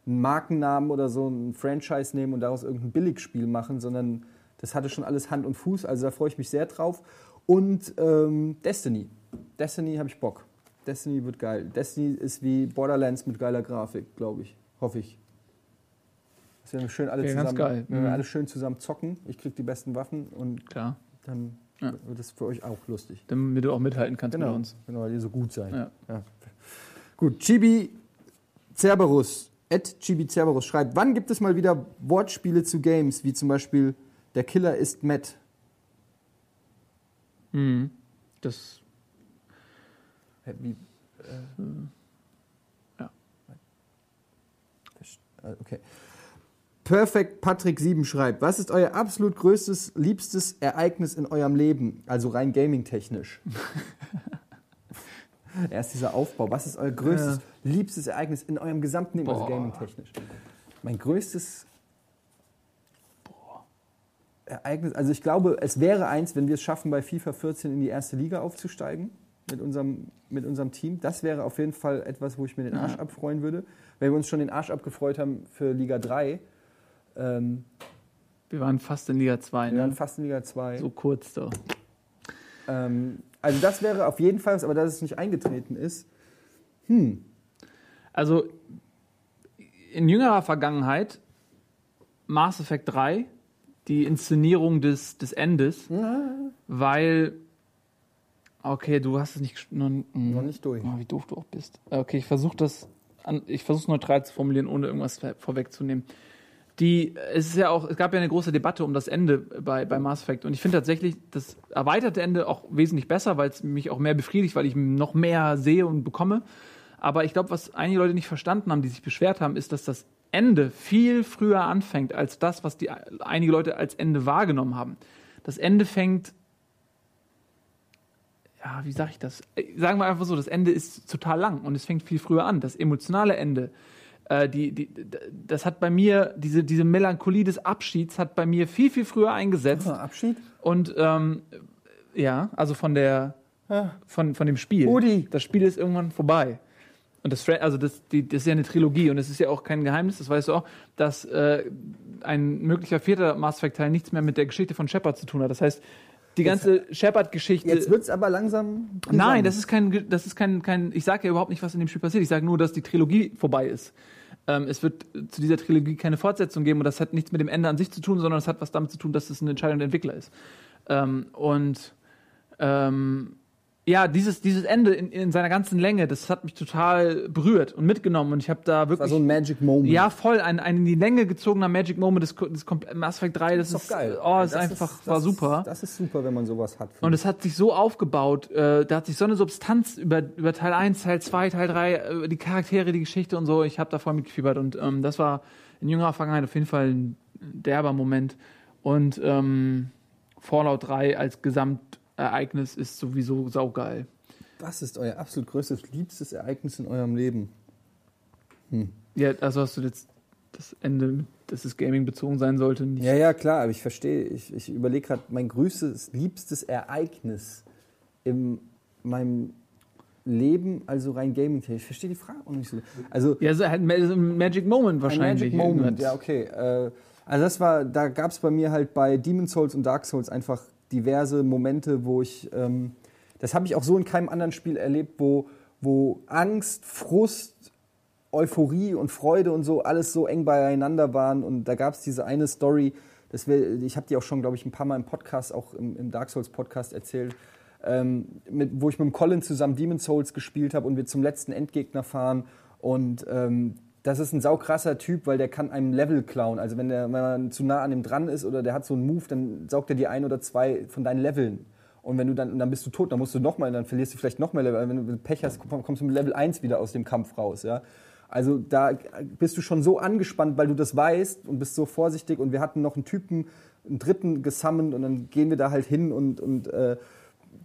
einen Markennamen oder so ein Franchise nehmen und daraus irgendein Billigspiel machen, sondern das hatte schon alles Hand und Fuß, also da freue ich mich sehr drauf. Und ähm, Destiny. Destiny habe ich Bock. Destiny wird geil. Destiny ist wie Borderlands mit geiler Grafik, glaube ich. Hoffe ich. Dass wir schön alle Ja, ganz zusammen, geil. wenn wir Mhm. alle schön zusammen zocken. Ich kriege die besten Waffen und Klar. dann Ja. wird es für euch auch lustig. Damit du auch mithalten kannst Genau, mit uns. genau, weil ihr so gut seid. Ja. Gut, Chibi Cerberus, Ed Chibi Cerberus schreibt, wann gibt es mal wieder Wortspiele zu Games, wie zum Beispiel Der Killer ist Matt? Mhm. Das Wie, äh, Ja. Äh, Okay. Perfect Patrick 7 schreibt, was ist euer absolut größtes, liebstes Ereignis in eurem Leben? Also rein gaming-technisch. (laughs) Erst dieser Aufbau. Was ist euer größtes, liebstes Ereignis in eurem gesamten Leben? Also Boah. gaming-technisch. Mein größtes Ereignis, also ich glaube, es wäre eins, wenn wir es schaffen, bei FIFA 14 in die erste Liga aufzusteigen mit unserem, mit unserem Team. Das wäre auf jeden Fall etwas, wo ich mir den Arsch Ja. abfreuen würde. Wenn wir uns schon den Arsch abgefreut haben für Liga 3. Ähm, wir waren fast in Liga 2, wir waren ne? fast in Liga 2. So kurz da. Ähm, also das wäre auf jeden Fall, was, aber dass es nicht eingetreten ist. Also in jüngerer Vergangenheit Mass Effect 3, die Inszenierung des, des Endes, weil okay, du hast es nicht noch, Noch nicht durch. Oh, wie doof du auch bist. Okay, ich versuche das an, ich versuche neutral zu formulieren, ohne irgendwas vorwegzunehmen. Die, es ist ja auch, es gab ja eine große Debatte um das Ende bei, bei Mass Effect und ich finde tatsächlich das erweiterte Ende auch wesentlich besser, weil es mich auch mehr befriedigt, weil ich noch mehr sehe und bekomme. Aber ich glaube, was einige Leute nicht verstanden haben, die sich beschwert haben, ist, dass das Ende viel früher anfängt als das, was die einige Leute als Ende wahrgenommen haben. Das Ende fängt ja, wie sage ich das? Äh, Sagen wir einfach so, das Ende ist total lang und es fängt viel früher an. Das emotionale Ende, äh, die, die, das hat bei mir, diese, diese Melancholie des Abschieds hat bei mir viel, viel früher eingesetzt. Abschied? Und ähm, ja, also von der, von, von dem Spiel. Udi. Das Spiel ist irgendwann vorbei. Und das, also das, die, das ist ja eine Trilogie und es ist ja auch kein Geheimnis, das weißt du auch, dass äh, ein möglicher vierter Mass Effect Teil nichts mehr mit der Geschichte von Shepard zu tun hat. Das heißt, die ganze Shepard-Geschichte. Jetzt wird es aber langsam. Nein, das ist kein, das ist kein, kein ich sage ja überhaupt nicht, was in dem Spiel passiert. Ich sage nur, dass die Trilogie vorbei ist. Ähm, es wird zu dieser Trilogie keine Fortsetzung geben und das hat nichts mit dem Ende an sich zu tun, sondern es hat was damit zu tun, dass es eine Entscheidung der Entwickler ist. Ähm, und ähm, ja, dieses, dieses Ende in, in seiner ganzen Länge, das hat mich total berührt und mitgenommen und ich habe da war wirklich so ein Magic Moment. ja, voll. Ein, ein in die Länge gezogener Magic Moment des, des Mass Effect 3, das, ist doch geil. Oh, ist Das einfach, das war ist- super. Das ist super, wenn man sowas hat. Und es hat sich so aufgebaut, äh, da hat sich so eine Substanz über, über Teil 1, Teil 2, Teil 3, über die Charaktere, die Geschichte und so. Ich habe da voll mitgefiebert und ähm, das war in jüngerer Vergangenheit auf jeden Fall ein derber Moment. Und ähm, Fallout 3 als Gesamtereignis ist sowieso saugeil. Was ist euer absolut größtes, liebstes Ereignis in eurem Leben? Ja, also hast du jetzt das Ende, dass es Gaming bezogen sein sollte, nicht. Ja, ja, klar, aber ich verstehe, ich, ich überlege gerade, mein größtes, liebstes Ereignis in meinem Leben, also rein gaming -technisch. Ich verstehe die Frage auch nicht so. Also, Ja, so halt ein Magic Moment ein wahrscheinlich. Magic Moment, ja, okay. Äh, also das war, da gab es bei mir halt bei Demon's Souls und Dark Souls einfach diverse Momente, wo ich, ähm, das habe ich auch so in keinem anderen Spiel erlebt, wo, wo Angst, Frust, Euphorie und Freude und so alles so eng beieinander waren. Und da gab es diese eine Story, das wär, ich habe die auch schon, glaube ich, ein paar Mal im Podcast, auch im, im Dark Souls Podcast erzählt, ähm, mit, wo ich mit dem Colin zusammen Demon's Souls gespielt habe und wir zum letzten Endgegner fahren. Und ähm, das ist ein saukrasser Typ, weil der kann einem Level klauen. Also wenn, der, wenn man zu nah an ihm dran ist oder der hat so einen Move, dann saugt er dir ein oder zwei von deinen Leveln. Und wenn du dann, dann bist du tot, dann musst du nochmal, dann verlierst du vielleicht nochmal Level. Wenn du Pech hast, kommst du mit Level 1 wieder aus dem Kampf raus. Ja? Also da bist du schon so angespannt, weil du das weißt und bist so vorsichtig. Und wir hatten noch einen Typen, einen dritten gesammelt und dann gehen wir da halt hin und, und äh,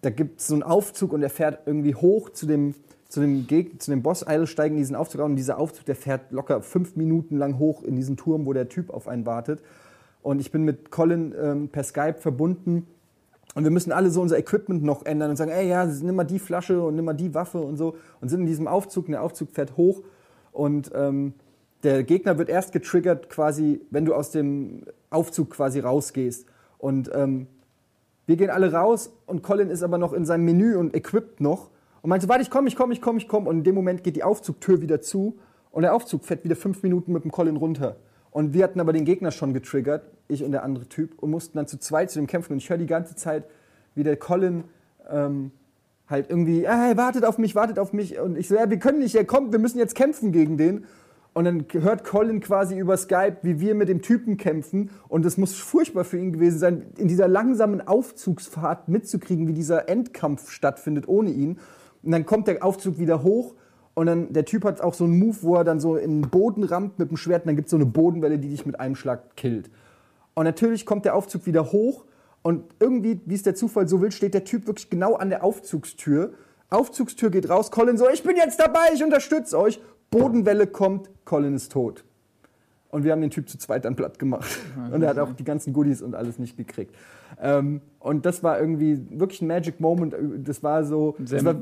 da gibt es so einen Aufzug und der fährt irgendwie hoch zu dem, zu dem, Geg zu dem Boss Idol, steigen in diesen Aufzug auf und dieser Aufzug, der fährt locker fünf Minuten lang hoch in diesen Turm, wo der Typ auf einen wartet. Und ich bin mit Colin ähm, per Skype verbunden und wir müssen alle so unser Equipment noch ändern und sagen, ey, ja, nimm mal die Flasche und nimm mal die Waffe und so. Und sind in diesem Aufzug und der Aufzug fährt hoch und ähm, der Gegner wird erst getriggert quasi, wenn du aus dem Aufzug quasi rausgehst. Und ähm, wir gehen alle raus und Colin ist aber noch in seinem Menü und equipped noch. Und meinte, warte, ich komme, ich komme, ich komme, ich komme. Und in dem Moment geht die Aufzugtür wieder zu und der Aufzug fährt wieder fünf Minuten mit dem Colin runter. Und wir hatten aber den Gegner schon getriggert, ich und der andere Typ, und mussten dann zu zweit zu dem kämpfen. Und ich höre die ganze Zeit, wie der Colin ähm, halt irgendwie, ah, hey, wartet auf mich, wartet auf mich. Und ich so, ja, wir können nicht, er kommt, wir müssen jetzt kämpfen gegen den. Und dann hört Colin quasi über Skype, wie wir mit dem Typen kämpfen. Und es muss furchtbar für ihn gewesen sein, in dieser langsamen Aufzugsfahrt mitzukriegen, wie dieser Endkampf stattfindet ohne ihn. Und dann kommt der Aufzug wieder hoch. Und dann, der Typ hat auch so einen Move, wo er dann so in den Boden rammt mit dem Schwert. Und dann gibt es so eine Bodenwelle, die dich mit einem Schlag killt. Und natürlich kommt der Aufzug wieder hoch. Und irgendwie, wie es der Zufall so will, steht der Typ wirklich genau an der Aufzugstür. Aufzugstür geht raus, Colin so, ich bin jetzt dabei, ich unterstütze euch. Bodenwelle kommt, Colin ist tot. Und wir haben den Typ zu zweit dann platt gemacht. Und er hat auch die ganzen Goodies und alles nicht gekriegt. Ähm, und das war irgendwie wirklich ein Magic Moment. Das war so. Das war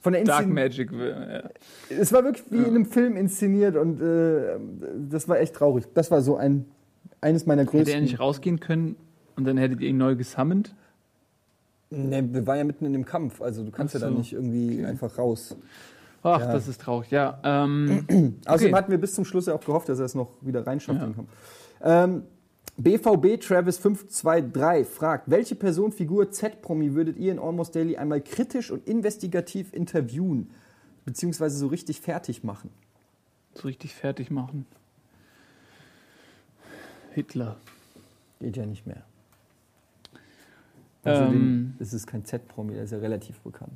von der Dark Inszen- Magic. Ja. es war wirklich wie in einem Film inszeniert und äh, das war echt traurig. Das war so ein eines meiner größten. Hätte er nicht rausgehen können und dann hättet ihr ihn neu gesammelt? Nee, wir waren ja mitten in dem Kampf, also du kannst Ach ja da so. nicht irgendwie einfach raus. Ach, Ja. das ist traurig. Ja, ähm, (clears throat) Außerdem Okay. hatten wir bis zum Schluss ja auch gehofft, dass er es noch wieder reinschafft. Ja. Ähm, BVB Travis 523 fragt, welche Person, Figur, Z-Promi würdet ihr in Almost Daily einmal kritisch und investigativ interviewen, beziehungsweise so richtig fertig machen? so richtig fertig machen. Hitler. Geht ja nicht mehr. Ähm. Außerdem ist es kein Z-Promi, der ist ja relativ bekannt.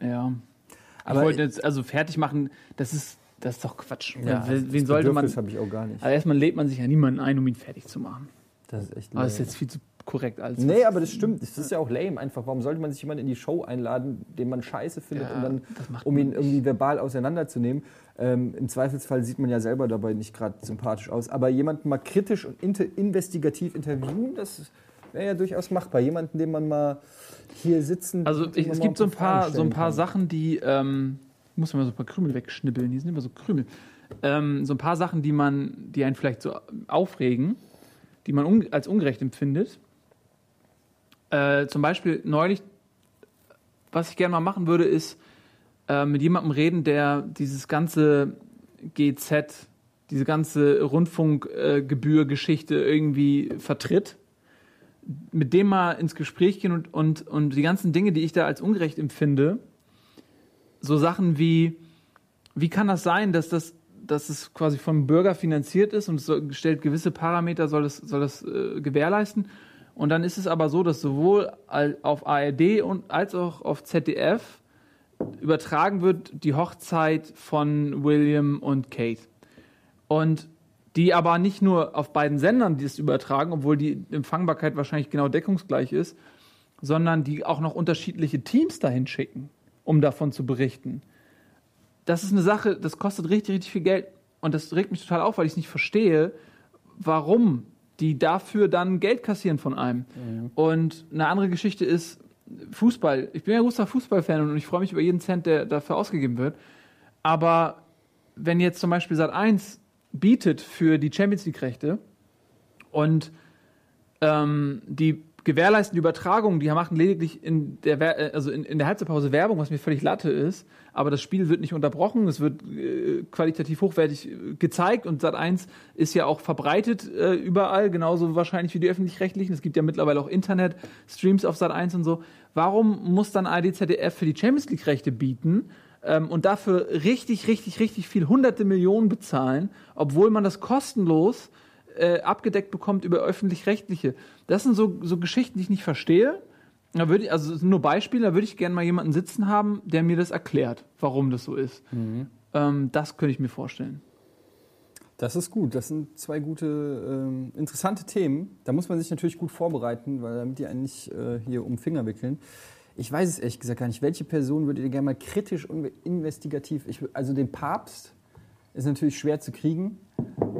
Ja. Aber- ich wollte jetzt, also fertig machen, das ist, das ist doch Quatsch. Ja, wen, das sollte man. Bedürfnis habe ich auch gar nicht. Also erstmal lädt man sich ja niemanden ein, um ihn fertig zu machen. Das ist echt Aber das ist lame. jetzt viel zu korrekt als. Nee, aber das stimmt. Das ist ja auch lame einfach. Warum sollte man sich jemanden in die Show einladen, den man scheiße findet, Ja, dann, das um ihn irgendwie verbal auseinanderzunehmen? Ähm, Im Zweifelsfall sieht man ja selber dabei nicht gerade sympathisch aus. Aber jemanden mal kritisch und inter investigativ interviewen, das wäre ja durchaus machbar. Jemanden, den man mal hier sitzen. Also ich, man es gibt so ein paar, so ein paar kann. Sachen, die ähm, ich muss mal so ein paar Krümel wegschnibbeln. Die sind immer so Krümel. Ähm, so ein paar Sachen, die man, die einen vielleicht so aufregen, die man un als ungerecht empfindet. Äh, zum Beispiel neulich, was ich gerne mal machen würde, ist äh, mit jemandem reden, der dieses ganze GZ, diese ganze Rundfunkgebühr-Geschichte irgendwie vertritt mit dem mal ins Gespräch gehen und, und, und die ganzen Dinge, die ich da als ungerecht empfinde, so Sachen wie, wie kann das sein, dass das, dass es quasi vom Bürger finanziert ist und es stellt gewisse Parameter, soll das, soll das äh, gewährleisten. Und dann ist es aber so, dass sowohl auf ARD und als auch auf ZDF übertragen wird die Hochzeit von William und Kate. Und die aber nicht nur auf beiden Sendern es übertragen, obwohl die Empfangbarkeit wahrscheinlich genau deckungsgleich ist, sondern die auch noch unterschiedliche Teams dahin schicken, um davon zu berichten. Das ist eine Sache, das kostet richtig, richtig viel Geld. Und das regt mich total auf, weil ich es nicht verstehe, warum die dafür dann Geld kassieren von einem. Und eine andere Geschichte ist, Fußball, ich bin ja großer Fußballfan und ich freue mich über jeden Cent, der dafür ausgegeben wird. Aber wenn jetzt zum Beispiel Sat 1 bietet für die Champions League-Rechte und ähm, die gewährleisten die Übertragung, die machen lediglich in der, äh, also in, in der Halbzeitpause Werbung, was mir völlig Latte ist, aber das Spiel wird nicht unterbrochen, es wird äh, qualitativ hochwertig äh, gezeigt und Sat1 ist ja auch verbreitet äh, überall, genauso wahrscheinlich wie die öffentlich-rechtlichen. Es gibt ja mittlerweile auch Internet-Streams auf Sat1 und so. Warum muss dann ARD ZDF für die Champions League-Rechte bieten? Ähm, und dafür richtig, richtig, richtig viel, hunderte Millionen bezahlen, obwohl man das kostenlos äh, abgedeckt bekommt über öffentlich-rechtliche. Das sind so, so Geschichten, die ich nicht verstehe. Da würde ich, also das sind nur Beispiele, da würde ich gerne mal jemanden sitzen haben, der mir das erklärt, warum das so ist. Mhm. Ähm, das könnte ich mir vorstellen. Das ist gut. Das sind zwei gute, ähm, interessante Themen. Da muss man sich natürlich gut vorbereiten, weil damit die einen nicht äh, hier um Finger wickeln. Ich weiß es ehrlich gesagt gar nicht. Welche Person würdet ihr gerne mal kritisch und investigativ? Ich, also den Papst ist natürlich schwer zu kriegen,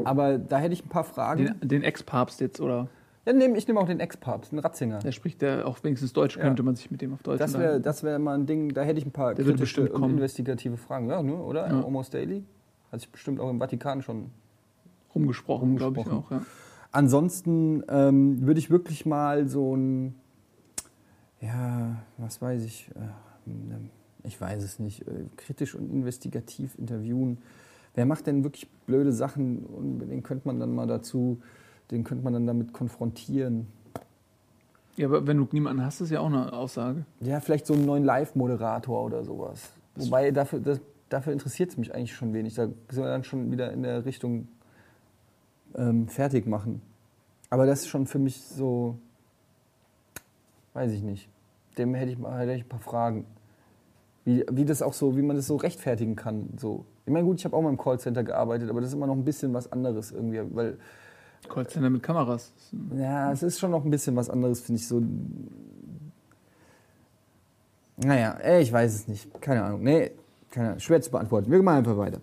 aber da hätte ich ein paar Fragen. Den, den Ex-Papst jetzt, oder? Ja, nehm, ich nehme auch den Ex-Papst, den Ratzinger. Der spricht ja auch wenigstens Deutsch, könnte ja. man sich mit dem auf Deutsch Das wäre das wär mal ein Ding, da hätte ich ein paar Der kritische und investigative Fragen. Ja, ne, oder? Ja. Almost Daily. Hat sich bestimmt auch im Vatikan schon rumgesprochen, rumgesprochen. glaube ich auch. Ja. Ansonsten ähm, würde ich wirklich mal so ein, ja, was weiß ich, äh, ich weiß es nicht, äh, kritisch und investigativ interviewen. Wer macht denn wirklich blöde Sachen und den könnte man dann mal dazu den könnte man dann damit konfrontieren. Ja, aber wenn du niemanden hast, ist ja auch eine Aussage. Ja, vielleicht so einen neuen Live-Moderator oder sowas. Das Wobei dafür, das, dafür interessiert es mich eigentlich schon wenig. Da sind wir dann schon wieder in der Richtung ähm, fertig machen. Aber das ist schon für mich so, weiß ich nicht. Dem hätte ich, hätte ich ein paar Fragen. Wie, wie das auch so, wie man das so rechtfertigen kann. So. Ich meine, gut, ich habe auch mal im Callcenter gearbeitet, aber das ist immer noch ein bisschen was anderes irgendwie, weil Callcenter mit Kameras. Ja, es ist schon noch ein bisschen was anderes, finde ich so. Naja, ich weiß es nicht. Keine Ahnung. Nee, keine Ahnung. Schwer zu beantworten. Wir machen einfach weiter.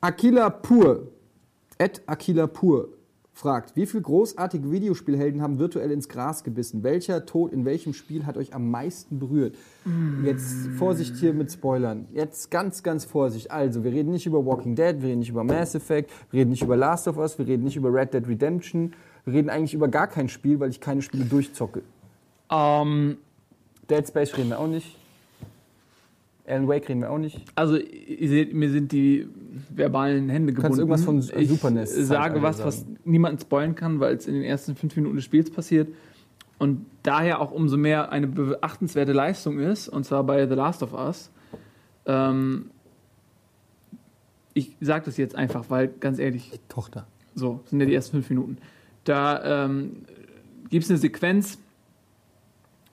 Aquila Pur, at Aquila Pur, fragt, wie viele großartige Videospielhelden haben virtuell ins Gras gebissen? Welcher Tod in welchem Spiel hat euch am meisten berührt? Mm. Jetzt Vorsicht hier mit Spoilern. Jetzt ganz, ganz Vorsicht. Also, wir reden nicht über Walking Dead, wir reden nicht über Mass Effect, wir reden nicht über Last of Us, wir reden nicht über Red Dead Redemption, wir reden eigentlich über gar kein Spiel, weil ich keine Spiele durchzocke. Um, ähm. Dead Space reden wir auch nicht. Alan Wake reden wir auch nicht. Also, ihr seht, mir sind die verbalen Hände gebunden. Kannst irgendwas von NES Ich sage was, sagen. was niemanden spoilen kann, weil es in den ersten fünf Minuten des Spiels passiert. Und daher auch umso mehr eine beachtenswerte Leistung ist, und zwar bei The Last of Us. Ähm, ich sage das jetzt einfach, weil ganz ehrlich. Die Tochter. So, sind ja die ersten fünf Minuten. Da ähm, gibt es eine Sequenz,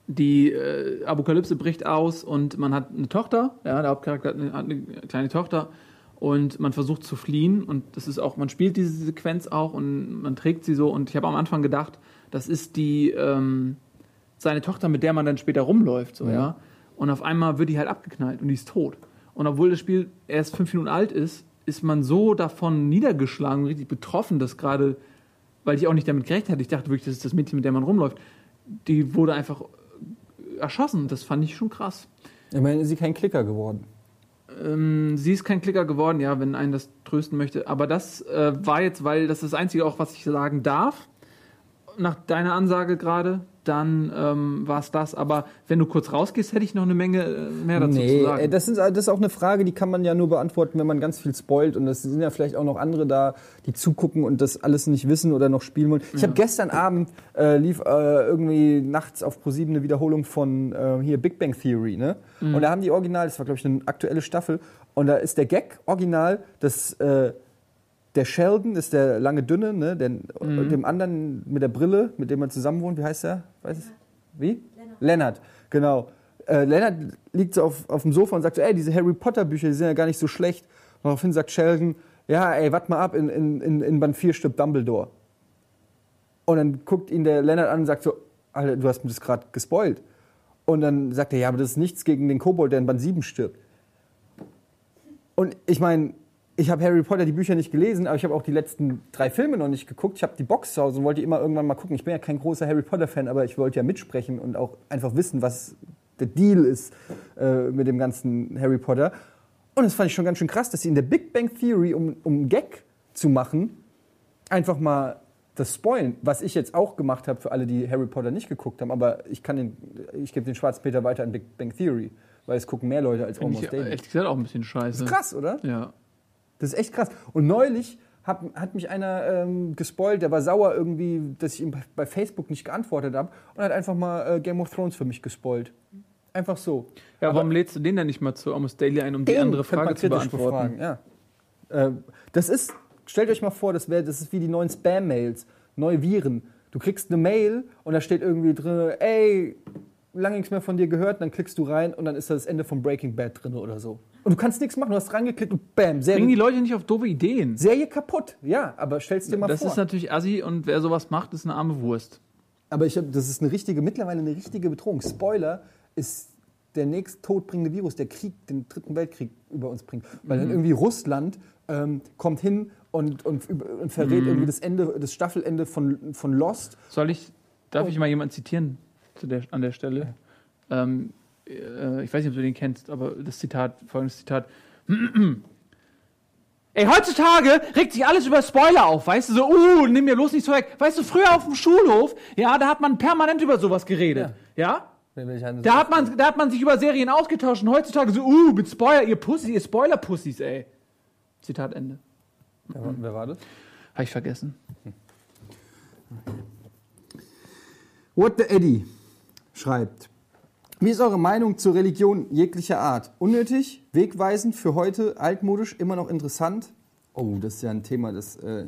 die äh, Apokalypse bricht aus und man hat eine Tochter, ja, der Hauptcharakter hat eine, hat eine, kleine Tochter und man versucht zu fliehen und das ist auch, man spielt diese Sequenz auch und man trägt sie so und ich habe am Anfang gedacht, das ist die ähm, seine Tochter, mit der man dann später rumläuft, so, ja. ja. Und auf einmal wird die halt abgeknallt und die ist tot. Und obwohl das Spiel erst fünf Minuten alt ist, ist man so davon niedergeschlagen, richtig betroffen, dass gerade, weil ich auch nicht damit gerechnet hatte, ich dachte wirklich, das ist das Mädchen, mit der man rumläuft, die wurde einfach erschossen. Das fand ich schon krass. Ich meine, ist sie kein Klicker geworden? Ähm, sie ist kein Klicker geworden, ja, wenn einen das trösten möchte. Aber das äh, war jetzt, weil das ist das Einzige auch, was ich sagen darf. Nach deiner Ansage gerade dann ähm, war es das. Aber wenn du kurz rausgehst, hätte ich noch eine Menge äh, mehr dazu nee, zu sagen. Äh, das ist, das ist auch eine Frage, die kann man ja nur beantworten, wenn man ganz viel spoilt. Und es sind ja vielleicht auch noch andere da, die zugucken und das alles nicht wissen oder noch spielen wollen. Ich ja. habe gestern Abend, äh, lief äh, irgendwie nachts auf ProSieben eine Wiederholung von äh, hier Big Bang Theory. Ne? Mhm. Und da haben die Original, das war glaube ich eine aktuelle Staffel, und da ist der Gag original, dass äh, der Sheldon ist der lange dünne, ne? Der, mhm. dem anderen mit der Brille, mit dem man zusammen wohnt, wie heißt der? Weiß es? Wie? Lennart. Lennart, genau. Äh, Lennart liegt so auf, auf dem Sofa und sagt so, ey, diese Harry Potter Bücher, die sind ja gar nicht so schlecht. Und daraufhin sagt Sheldon, ja, ey, warte mal ab, in, in, in Band 4 stirbt Dumbledore. Und dann guckt ihn der Lennart an und sagt so, Alter, du hast mir das gerade gespoilt. Und dann sagt er, ja, aber das ist nichts gegen den Kobold, der in Band 7 stirbt. Und ich meine, ich habe Harry Potter die Bücher nicht gelesen, aber ich habe auch die letzten drei Filme noch nicht geguckt. Ich habe die Box zu Hause und wollte immer irgendwann mal gucken. Ich bin ja kein großer Harry Potter-Fan, aber ich wollte ja mitsprechen und auch einfach wissen, was der Deal ist äh, mit dem ganzen Harry Potter. Und das fand ich schon ganz schön krass, dass sie in der Big Bang Theory, um, um Gag zu machen, einfach mal das spoilen, was ich jetzt auch gemacht habe für alle, die Harry Potter nicht geguckt haben, aber ich kann den, ich gebe den Schwarzpeter weiter an Big Bang Theory, weil es gucken mehr Leute als Finde Almost ich Daily. ehrlich gesagt auch ein bisschen scheiße. Das ist krass, oder? Ja. Das ist echt krass. Und neulich hat, hat mich einer ähm, gespoilt, der war sauer irgendwie, dass ich ihm bei- Facebook nicht geantwortet habe und hat einfach mal äh, Game of Thrones für mich gespoilt. Einfach so. Ja, warum lädst du den denn nicht mal zu Almost Daily ein, um die andere Frage zu beantworten? befragen, Ja. Äh, das ist, stellt euch mal vor, das, wär, das ist wie die neuen Spam-Mails, neue Viren. Du kriegst eine Mail und da steht irgendwie drin, ey, lange nichts mehr von dir gehört, dann klickst du rein und dann ist da das Ende von Breaking Bad drin oder so. Und du kannst nichts machen, du hast reingeklickt und bam, Bringen die Serie, Leute nicht auf doofe Ideen? Serie kaputt. Ja, aber stell's dir mal Das vor. ist natürlich assi und wer sowas macht, ist eine arme Wurst. Aber ich hab, das ist eine richtige, mittlerweile eine richtige Bedrohung. Spoiler ist der nächst todbringende Virus, der Krieg, den dritten Weltkrieg über uns bringt. Weil Mhm. dann irgendwie Russland ähm, kommt hin und, und, und verrät Mhm. irgendwie das Ende, das Staffelende von, von Lost. Soll ich, darf Oh. ich mal jemanden zitieren zu der, an der Stelle? Ähm, äh, ich weiß nicht, ob du den kennst, aber das Zitat, folgendes Zitat. (clears throat) Ey, heutzutage regt sich alles über Spoiler auf, weißt du, so, uh, nimm mir bloß nichts vorweg. Weißt du, früher auf dem Schulhof, ja, da hat man permanent über sowas geredet, ja? Da hat man, da hat man sich über Serien ausgetauscht und heutzutage so, uh, mit Spoiler, ihr Pussys, ihr Spoiler-Pussys, ey. Zitat Ende. Wer, war- wer war das? Habe ich vergessen. What the Eddie schreibt. Wie ist eure Meinung zur Religion jeglicher Art? Unnötig, wegweisend, für heute, altmodisch, immer noch interessant? Oh, das ist ja ein Thema, das äh,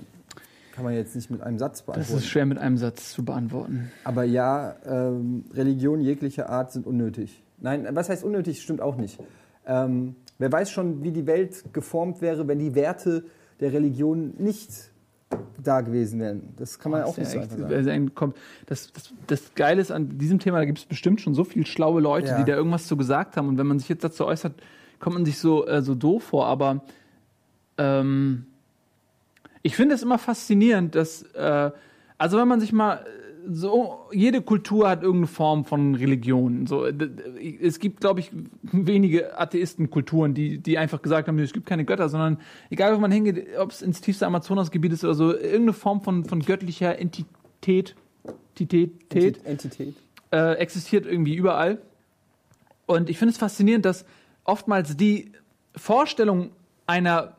kann man jetzt nicht mit einem Satz Das beantworten. ist schwer mit einem Satz zu beantworten. Aber ja, ähm, Religionen jeglicher Art sind unnötig. Nein, was heißt unnötig, stimmt auch nicht. Ähm, wer weiß schon, wie die Welt geformt wäre, wenn die Werte der Religion nicht da gewesen wären. Das kann man Das auch nicht so echt- sagen. Das, das, das Geile ist an diesem Thema, da gibt es bestimmt schon so viele schlaue Leute, Ja. die da irgendwas zu gesagt haben. Und wenn man sich jetzt dazu äußert, kommt man sich so, äh, so doof vor. Aber ähm, ich finde es immer faszinierend, dass, äh, also wenn man sich mal so, jede Kultur hat irgendeine Form von Religion. So, es gibt, glaube ich, wenige Atheistenkulturen, die, die einfach gesagt haben, es gibt keine Götter, sondern egal, wo man hingeht, ob es ins tiefste Amazonasgebiet ist oder so, irgendeine Form von, von göttlicher Entität, Entität, Enti- Entität. äh, existiert irgendwie überall. Und ich finde es faszinierend, dass oftmals die Vorstellung einer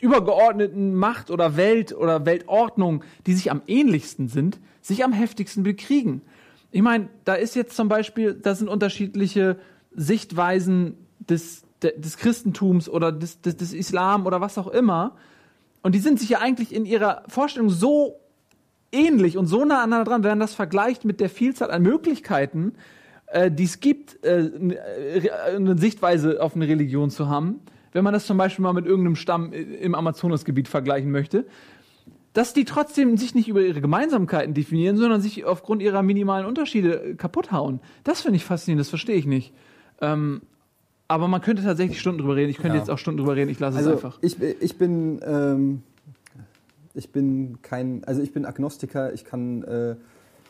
übergeordneten Macht oder Welt oder Weltordnung, die sich am ähnlichsten sind, sich am heftigsten bekriegen. Ich meine, da ist jetzt zum Beispiel, da sind unterschiedliche Sichtweisen des, de- des Christentums oder des, des, des Islam oder was auch immer. Und die sind sich ja eigentlich in ihrer Vorstellung so ähnlich und so nah aneinander dran, wenn man das vergleicht mit der Vielzahl an Möglichkeiten, äh, die es gibt, äh, äh, eine Sichtweise auf eine Religion zu haben, wenn man das zum Beispiel mal mit irgendeinem Stamm im Amazonasgebiet vergleichen möchte, dass die trotzdem sich nicht über ihre Gemeinsamkeiten definieren, sondern sich aufgrund ihrer minimalen Unterschiede äh, kaputt hauen. Das finde ich faszinierend, das verstehe ich nicht. Ähm, aber man könnte tatsächlich Stunden drüber reden. Ich könnte Ja. jetzt auch Stunden drüber reden. Ich lasse Also es einfach. ich, ich bin ähm, ich bin kein, also ich bin Agnostiker. Ich kann äh,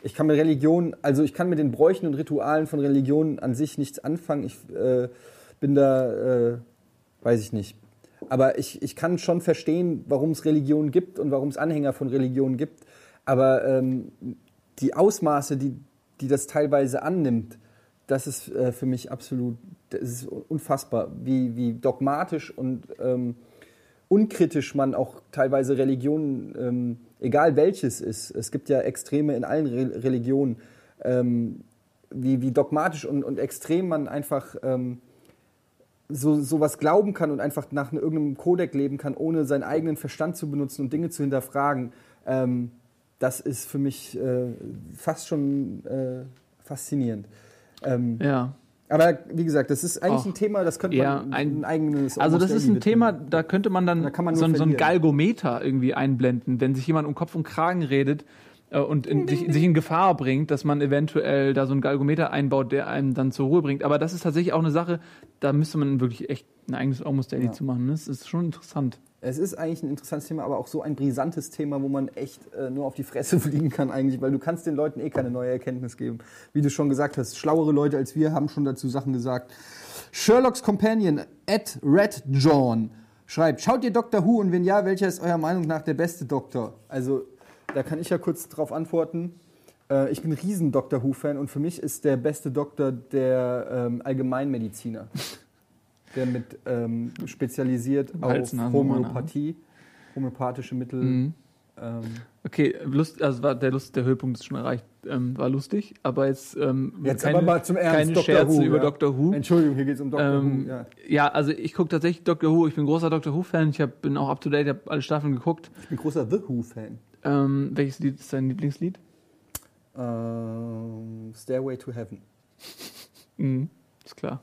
ich kann mit Religion, also ich kann mit den Bräuchen und Ritualen von Religion an sich nichts anfangen. Ich äh, bin da, äh, weiß ich nicht. Aber ich, ich kann schon verstehen, warum es Religionen gibt und warum es Anhänger von Religionen gibt. Aber ähm, die Ausmaße, die, die das teilweise annimmt, das ist äh, für mich absolut, das ist unfassbar, wie, wie dogmatisch und ähm, unkritisch man auch teilweise Religionen, ähm, egal welches ist, es gibt ja Extreme in allen Re Religionen, ähm, wie, wie dogmatisch und, und extrem man einfach ähm, so sowas glauben kann und einfach nach ne- irgendeinem Kodex leben kann, ohne seinen eigenen Verstand zu benutzen und Dinge zu hinterfragen, ähm, das ist für mich äh, fast schon äh, faszinierend. Ähm, Ja. aber wie gesagt, das ist eigentlich Ach, ein Thema, das könnte ja, man ein- ein eigenes Also das ist ein Thema, da könnte man dann Da kann man so, so ein. Galgometer irgendwie einblenden, wenn sich jemand um Kopf und Kragen redet und in, sich, sich in Gefahr bringt, dass man eventuell da so ein Galgometer einbaut, der einem dann zur Ruhe bringt. Aber das ist tatsächlich auch eine Sache, da müsste man wirklich echt ein eigenes Almost Daily Ja. zu machen. Das ist schon interessant. Es ist eigentlich ein interessantes Thema, aber auch so ein brisantes Thema, wo man echt äh, nur auf die Fresse (laughs) fliegen kann eigentlich, weil du kannst den Leuten eh keine neue Erkenntnis geben. Wie du schon gesagt hast, schlauere Leute als wir haben schon dazu Sachen gesagt. Sherlock's Companion at Red John schreibt, schaut ihr Doctor Who und wenn ja, welcher ist eurer Meinung nach der beste Doktor? Also da kann ich ja kurz drauf antworten. Äh, ich bin ein riesen Doctor Who-Fan und für mich ist der beste Doktor der ähm, Allgemeinmediziner. der mit ähm, spezialisiert auf Homöopathie, homöopathische Mittel. Mhm. Ähm, okay, Lust, also war der, Lust, der Höhepunkt ist schon erreicht, ähm, war lustig, aber jetzt, ähm, jetzt keine, aber mal zum Ernst, keine Dr. Scherze Who, über ja. Dr. Who. Entschuldigung, hier geht es um Dr. Who. Ähm, ja. ja. also ich gucke tatsächlich Dr. Who, ich bin großer Dr. Who-Fan, ich hab, bin auch up to date, habe alle Staffeln geguckt. Ich bin großer The Who-Fan. Ähm, welches Lied ist dein Lieblingslied? Ähm, Stairway to Heaven. mhm, ist klar.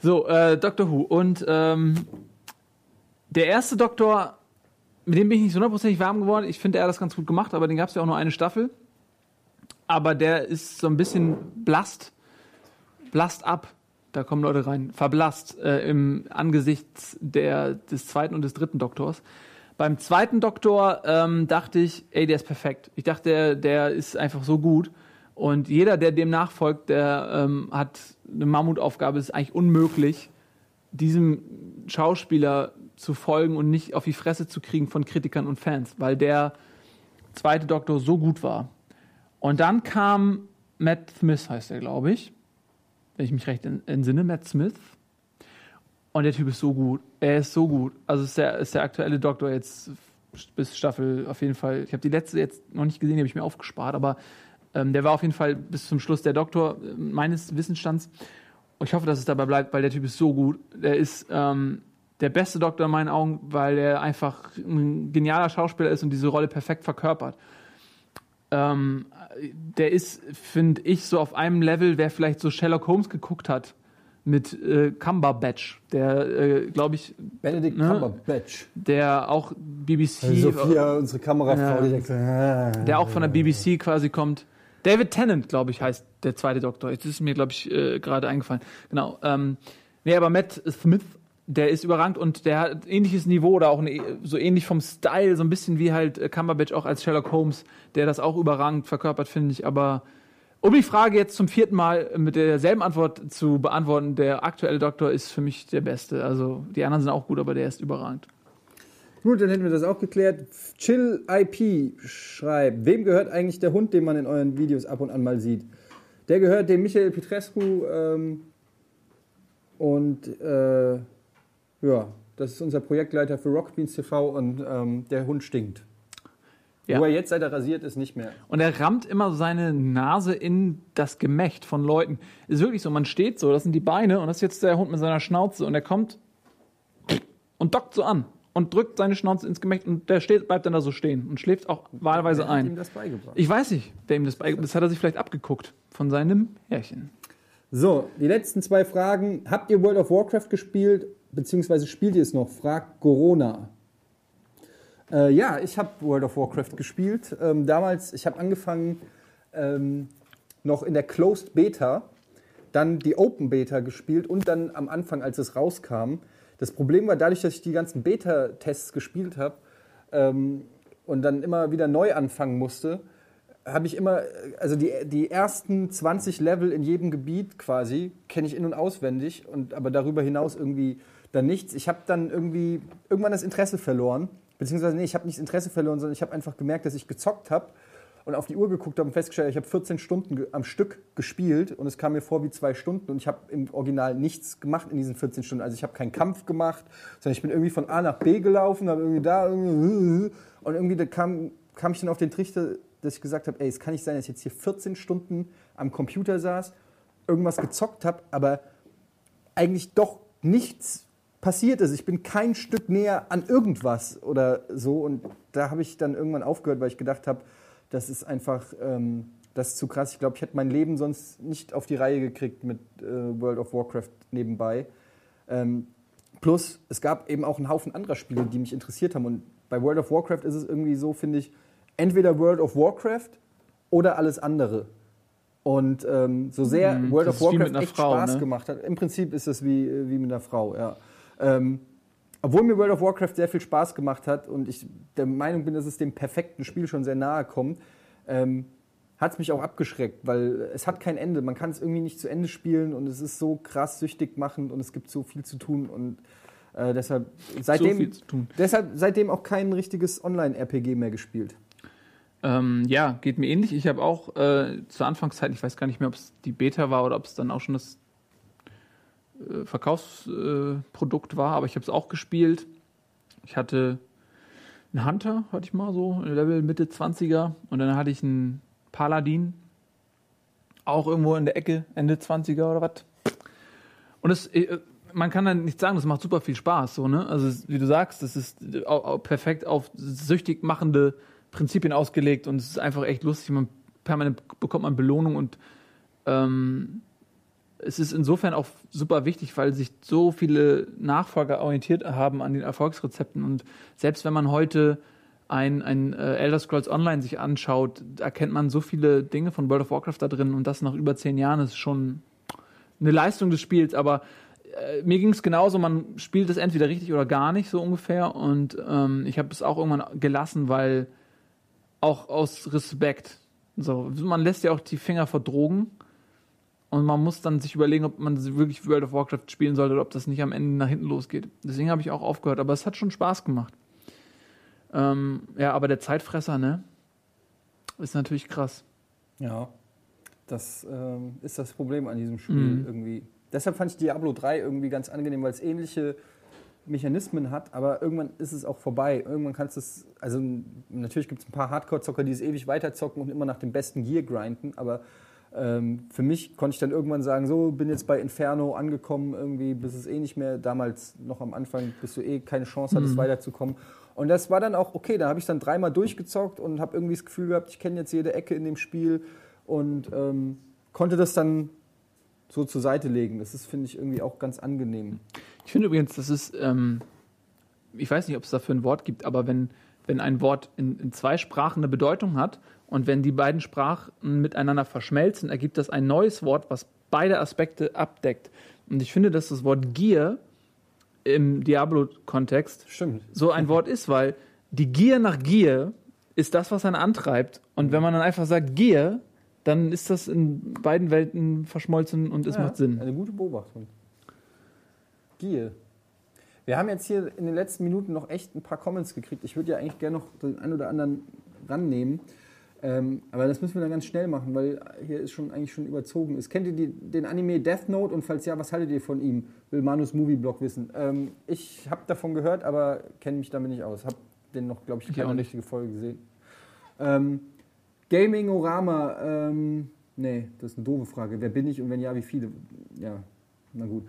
So, äh, Doctor Who. Und ähm, der erste Doktor, mit dem bin ich nicht hundertprozentig warm geworden. Ich finde, er hat das ganz gut gemacht, aber den gab es ja auch nur eine Staffel. Aber der ist so ein bisschen blast. Blast ab. Da kommen Leute rein. Verblasst äh, im Angesicht der, des zweiten und des dritten Doktors. Beim zweiten Doktor ähm, dachte ich, ey, der ist perfekt. Ich dachte, der, der ist einfach so gut. Und jeder, der dem nachfolgt, der ähm, hat eine Mammutaufgabe. Es ist eigentlich unmöglich, diesem Schauspieler zu folgen und nicht auf die Fresse zu kriegen von Kritikern und Fans, weil der zweite Doktor so gut war. Und dann kam Matt Smith, heißt er, glaube ich, wenn ich mich recht entsinne, Matt Smith. Und der Typ ist so gut. Er ist so gut. Also ist der, ist der aktuelle Doktor jetzt bis Staffel auf jeden Fall. Ich habe die letzte jetzt noch nicht gesehen, die habe ich mir aufgespart, aber ähm, der war auf jeden Fall bis zum Schluss der Doktor äh, meines Wissensstands. Und ich hoffe, dass es dabei bleibt, weil der Typ ist so gut. Der ist ähm, der beste Doktor in meinen Augen, weil er einfach ein genialer Schauspieler ist und diese Rolle perfekt verkörpert. Ähm, der ist, finde ich, so auf einem Level, wer vielleicht so Sherlock Holmes geguckt hat mit äh, Cumberbatch, der, äh, glaube ich. Benedict ne, Cumberbatch. Der auch BBC. Also Sophia, unsere Kamerafrau, ja, die ah, Der auch von der BBC quasi kommt. David Tennant, glaube ich, heißt der zweite Doktor. Jetzt ist mir, glaube ich, äh, gerade eingefallen. Genau. Ähm, nee, aber Matt Smith, der ist überrangt und der hat ähnliches Niveau oder auch eine, so ähnlich vom Style, so ein bisschen wie halt äh, Cumberbatch auch als Sherlock Holmes, der das auch überragend verkörpert, finde ich. Aber um die Frage jetzt zum vierten Mal mit derselben Antwort zu beantworten, der aktuelle Doktor ist für mich der beste. Also die anderen sind auch gut, aber der ist überragend. Gut, dann hätten wir das auch geklärt. Chill IP schreibt, wem gehört eigentlich der Hund, den man in euren Videos ab und an mal sieht? Der gehört dem Michael Petrescu ähm, und äh, ja, das ist unser Projektleiter für Rockbeans TV und ähm, der Hund stinkt. Ja. Wo er jetzt, seit er rasiert ist, nicht mehr. Und er rammt immer seine Nase in das Gemächt von Leuten. Ist wirklich so, man steht so, das sind die Beine und das ist jetzt der Hund mit seiner Schnauze und er kommt und dockt so an und drückt seine Schnauze ins Gemächt und der steht, bleibt dann da so stehen und schläft auch wahlweise wer ein. Hat ihm das beigebracht? Ich weiß nicht, wer ihm das beigebracht Das hat er sich vielleicht abgeguckt von seinem Härchen. So, die letzten zwei Fragen. Habt ihr World of Warcraft gespielt, beziehungsweise spielt ihr es noch? Fragt Corona. Äh, ja, ich habe World of Warcraft gespielt. Ähm, damals, ich habe angefangen ähm, noch in der Closed Beta, dann die Open Beta gespielt und dann am Anfang, als es rauskam. Das Problem war dadurch, dass ich die ganzen Beta-Tests gespielt habe ähm, und dann immer wieder neu anfangen musste, habe ich immer, also die, die ersten 20 Level in jedem Gebiet quasi, kenne ich in- und auswendig, und, aber darüber hinaus irgendwie dann nichts. Ich habe dann irgendwie irgendwann das Interesse verloren, beziehungsweise nee, ich habe nicht das Interesse verloren, sondern ich habe einfach gemerkt, dass ich gezockt habe und auf die Uhr geguckt habe und festgestellt, ich habe 14 Stunden am Stück gespielt und es kam mir vor wie zwei Stunden und ich habe im Original nichts gemacht in diesen 14 Stunden. Also ich habe keinen Kampf gemacht, sondern ich bin irgendwie von A nach B gelaufen, habe irgendwie da irgendwie und irgendwie da kam, kam ich dann auf den Trichter, dass ich gesagt habe, ey, es kann nicht sein, dass ich jetzt hier 14 Stunden am Computer saß, irgendwas gezockt habe, aber eigentlich doch nichts passiert ist. Ich bin kein Stück näher an irgendwas oder so. Und da habe ich dann irgendwann aufgehört, weil ich gedacht habe, das ist einfach, ähm, das ist zu krass. Ich glaube, ich hätte mein Leben sonst nicht auf die Reihe gekriegt mit äh, World of Warcraft nebenbei. Ähm, plus, es gab eben auch einen Haufen anderer Spiele, die mich interessiert haben. Und bei World of Warcraft ist es irgendwie so, finde ich, entweder World of Warcraft oder alles andere. Und ähm, so sehr mhm, World of Warcraft echt Frau, Spaß ne? gemacht hat, im Prinzip ist es wie, wie mit einer Frau, ja. Ähm, obwohl mir World of Warcraft sehr viel Spaß gemacht hat und ich der Meinung bin, dass es dem perfekten Spiel schon sehr nahe kommt, ähm, hat es mich auch abgeschreckt, weil es hat kein Ende. Man kann es irgendwie nicht zu Ende spielen und es ist so krass süchtig machend und es gibt so viel zu tun und äh, deshalb seitdem, so deshalb seitdem auch kein richtiges Online-RPG mehr gespielt. Ähm, ja, geht mir ähnlich. Ich habe auch äh, zur Anfangszeit, ich weiß gar nicht mehr, ob es die Beta war oder ob es dann auch schon das äh, Verkaufsprodukt war, aber ich habe es auch gespielt. Ich hatte einen Hunter, hatte ich mal so, Level Mitte 20er und dann hatte ich einen Paladin, auch irgendwo in der Ecke, Ende 20er oder was. Und es, äh, man kann dann nicht sagen, das macht super viel Spaß, so, ne? Also, wie du sagst, das ist perfekt auf süchtig machende Prinzipien ausgelegt und es ist einfach echt lustig. Man permanent bekommt man Belohnung und ähm, es ist insofern auch super wichtig, weil sich so viele Nachfolger orientiert haben an den Erfolgsrezepten und selbst wenn man heute ein, ein äh, Elder Scrolls Online sich anschaut, erkennt man so viele Dinge von World of Warcraft da drin und das nach über zehn Jahren ist schon eine Leistung des Spiels, aber äh, mir ging es genauso, man spielt es entweder richtig oder gar nicht, so ungefähr. Und ähm, ich habe es auch irgendwann gelassen, weil auch aus Respekt. So, man lässt ja auch die Finger vor Drogen. Und man muss dann sich überlegen, ob man wirklich World of Warcraft spielen sollte oder ob das nicht am Ende nach hinten losgeht. Deswegen habe ich auch aufgehört. Aber es hat schon Spaß gemacht. Ähm, ja, aber der Zeitfresser, ne? Ist natürlich krass. Ja, das ähm, ist das Problem an diesem Spiel mhm. irgendwie. Deshalb fand ich Diablo 3 irgendwie ganz angenehm, weil es ähnliche Mechanismen hat, aber irgendwann ist es auch vorbei. Irgendwann kannst du es, also natürlich gibt es ein paar Hardcore-Zocker, die es ewig weiterzocken und immer nach dem besten Gear grinden, aber für mich konnte ich dann irgendwann sagen, so, bin jetzt bei Inferno angekommen, irgendwie, bis es eh nicht mehr, damals noch am Anfang, bis du eh keine Chance hattest, mhm. weiterzukommen. Und das war dann auch okay, da habe ich dann dreimal durchgezockt und habe irgendwie das Gefühl gehabt, ich kenne jetzt jede Ecke in dem Spiel und ähm, konnte das dann so zur Seite legen. Das ist, finde ich, irgendwie auch ganz angenehm. Ich finde übrigens, das ist, ähm, ich weiß nicht, ob es dafür ein Wort gibt, aber wenn, wenn ein Wort in, in zwei Sprachen eine Bedeutung hat und wenn die beiden Sprachen miteinander verschmelzen, ergibt das ein neues Wort, was beide Aspekte abdeckt. Und ich finde, dass das Wort Gier im Diablo-Kontext so ein Wort ist, weil die Gier nach Gier ist das, was einen antreibt. Und wenn man dann einfach sagt Gier, dann ist das in beiden Welten verschmolzen und es ja, macht Sinn. Eine gute Beobachtung. Gier. Wir haben jetzt hier in den letzten Minuten noch echt ein paar Comments gekriegt. Ich würde ja eigentlich gerne noch den einen oder anderen rannehmen. Ähm, aber das müssen wir dann ganz schnell machen, weil hier ist schon eigentlich schon überzogen ist. Kennt ihr die, den Anime Death Note und falls ja, was haltet ihr von ihm? Will Manus Movieblog wissen. Ähm, ich habe davon gehört, aber kenne mich damit nicht aus. Habe den noch, glaube ich, keine richtige Folge gesehen. Ähm, Gaming-Orama, ähm, nee, das ist eine doofe Frage. Wer bin ich und wenn ja, wie viele? Ja, na gut.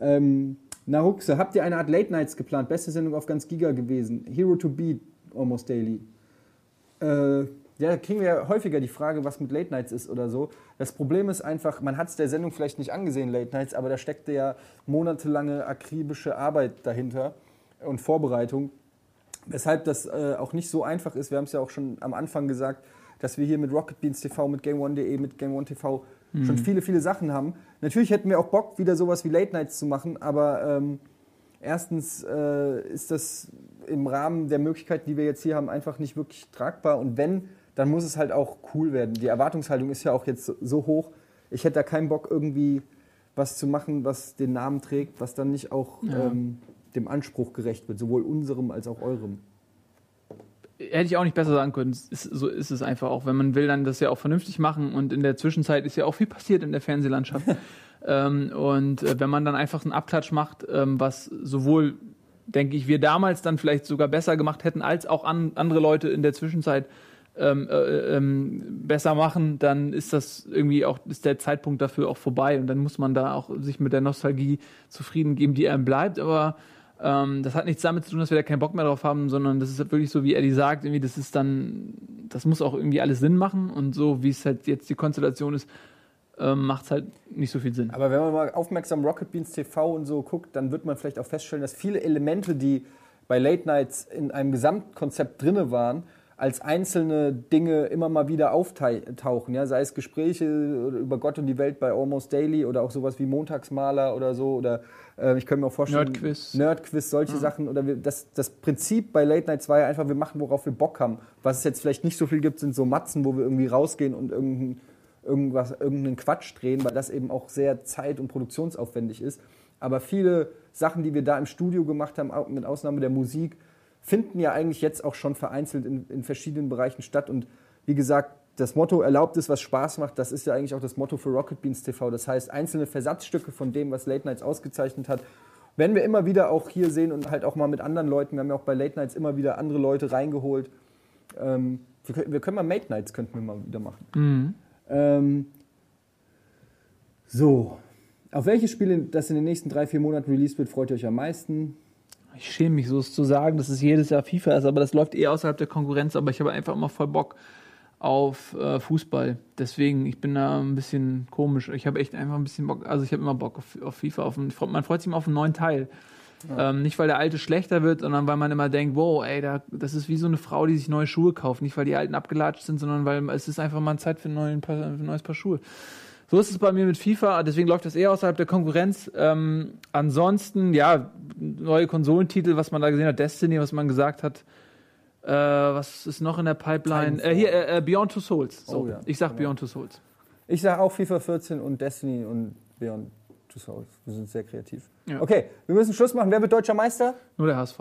Ähm, Naruxe, habt ihr eine Art Late Nights geplant? Beste Sendung auf ganz Giga gewesen. Hero to Beat, almost daily. Äh, ja, kriegen wir ja häufiger die Frage, was mit Late Nights ist oder so. Das Problem ist einfach, man hat es der Sendung vielleicht nicht angesehen, Late Nights, aber da steckte ja monatelange akribische Arbeit dahinter und Vorbereitung. Weshalb das äh, auch nicht so einfach ist. Wir haben es ja auch schon am Anfang gesagt, dass wir hier mit Rocket Beans TV, mit GameOne.de, mit GameOne TV mhm. schon viele, viele Sachen haben. Natürlich hätten wir auch Bock, wieder sowas wie Late Nights zu machen, aber ähm, erstens äh, ist das im Rahmen der Möglichkeiten, die wir jetzt hier haben, einfach nicht wirklich tragbar. Und wenn, dann muss es halt auch cool werden. Die Erwartungshaltung ist ja auch jetzt so hoch. Ich hätte da keinen Bock, irgendwie was zu machen, was den Namen trägt, was dann nicht auch ja. ähm, dem Anspruch gerecht wird, sowohl unserem als auch eurem hätte ich auch nicht besser sagen können. Ist, so ist es einfach auch. Wenn man will, dann das ja auch vernünftig machen. Und in der Zwischenzeit ist ja auch viel passiert in der Fernsehlandschaft. (laughs) ähm, und äh, wenn man dann einfach einen Abklatsch macht, ähm, was sowohl, denke ich, wir damals dann vielleicht sogar besser gemacht hätten, als auch an, andere Leute in der Zwischenzeit ähm, äh, ähm, besser machen, dann ist das irgendwie auch, ist der Zeitpunkt dafür auch vorbei. Und dann muss man da auch sich mit der Nostalgie zufrieden geben, die einem bleibt. Aber ähm, das hat nichts damit zu tun, dass wir da keinen Bock mehr drauf haben, sondern das ist halt wirklich so, wie Eddie sagt, irgendwie, das ist dann, das muss auch irgendwie alles Sinn machen und so, wie es halt jetzt die Konstellation ist, ähm, macht es halt nicht so viel Sinn. Aber wenn man mal aufmerksam Rocket Beans TV und so guckt, dann wird man vielleicht auch feststellen, dass viele Elemente, die bei Late Nights in einem Gesamtkonzept drinne waren, als einzelne Dinge immer mal wieder auftauchen. Ja? Sei es Gespräche über Gott und die Welt bei Almost Daily oder auch sowas wie Montagsmaler oder so. Oder äh, ich könnte mir auch vorstellen. Nerdquiz. Nerdquiz, solche ja. Sachen. Oder wir, das, das Prinzip bei Late Night 2 einfach, wir machen, worauf wir Bock haben. Was es jetzt vielleicht nicht so viel gibt, sind so Matzen, wo wir irgendwie rausgehen und irgendein, irgendwas, irgendeinen Quatsch drehen, weil das eben auch sehr zeit- und produktionsaufwendig ist. Aber viele Sachen, die wir da im Studio gemacht haben, mit Ausnahme der Musik, finden ja eigentlich jetzt auch schon vereinzelt in, in verschiedenen Bereichen statt. Und wie gesagt, das Motto erlaubt ist, was Spaß macht, das ist ja eigentlich auch das Motto für Rocket Beans TV. Das heißt, einzelne Versatzstücke von dem, was Late Nights ausgezeichnet hat, werden wir immer wieder auch hier sehen und halt auch mal mit anderen Leuten. Wir haben ja auch bei Late Nights immer wieder andere Leute reingeholt. Ähm, wir, wir, können mal Mate Nights könnten wir mal wieder machen. Mhm. Ähm, so, auf welches Spiel, das in den nächsten drei, vier Monaten released wird, freut ihr euch am meisten? Ich schäme mich so es zu sagen, dass es jedes Jahr FIFA ist, aber das läuft eh außerhalb der Konkurrenz. Aber ich habe einfach immer voll Bock auf äh, Fußball. Deswegen, ich bin da ein bisschen komisch. Ich habe echt einfach ein bisschen Bock, also ich habe immer Bock auf, auf FIFA. Auf einen, man freut sich immer auf einen neuen Teil. Ja. Ähm, nicht, weil der alte schlechter wird, sondern weil man immer denkt, wow, ey, da, das ist wie so eine Frau, die sich neue Schuhe kauft. Nicht, weil die alten abgelatscht sind, sondern weil es ist einfach mal Zeit für ein, neuen, für ein neues Paar Schuhe. So ist es bei mir mit FIFA, deswegen läuft das eher außerhalb der Konkurrenz. Ähm, ansonsten, ja, neue Konsolentitel, was man da gesehen hat, Destiny, was man gesagt hat. Äh, was ist noch in der Pipeline? Äh, hier, äh, äh, Beyond Two Souls. So, oh, ja. Ich sag genau. Beyond Two Souls. Ich sag auch FIFA 14 und Destiny und Beyond Two Souls. Wir sind sehr kreativ. Ja. Okay, wir müssen Schluss machen. Wer wird deutscher Meister? Nur der HSV.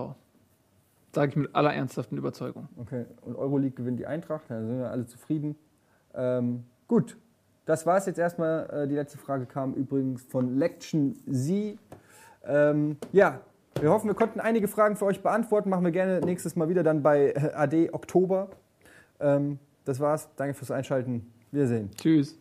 Sage ich mit aller ernsthaften Überzeugung. Okay, und Euroleague gewinnt die Eintracht. Da sind wir alle zufrieden. Ähm, gut, das war es jetzt erstmal. Äh, die letzte Frage kam übrigens von Lection Sie. Ähm, ja, wir hoffen, wir konnten einige Fragen für euch beantworten. Machen wir gerne nächstes Mal wieder dann bei äh, AD Oktober. Ähm, das war's. Danke fürs Einschalten. Wir sehen. Tschüss.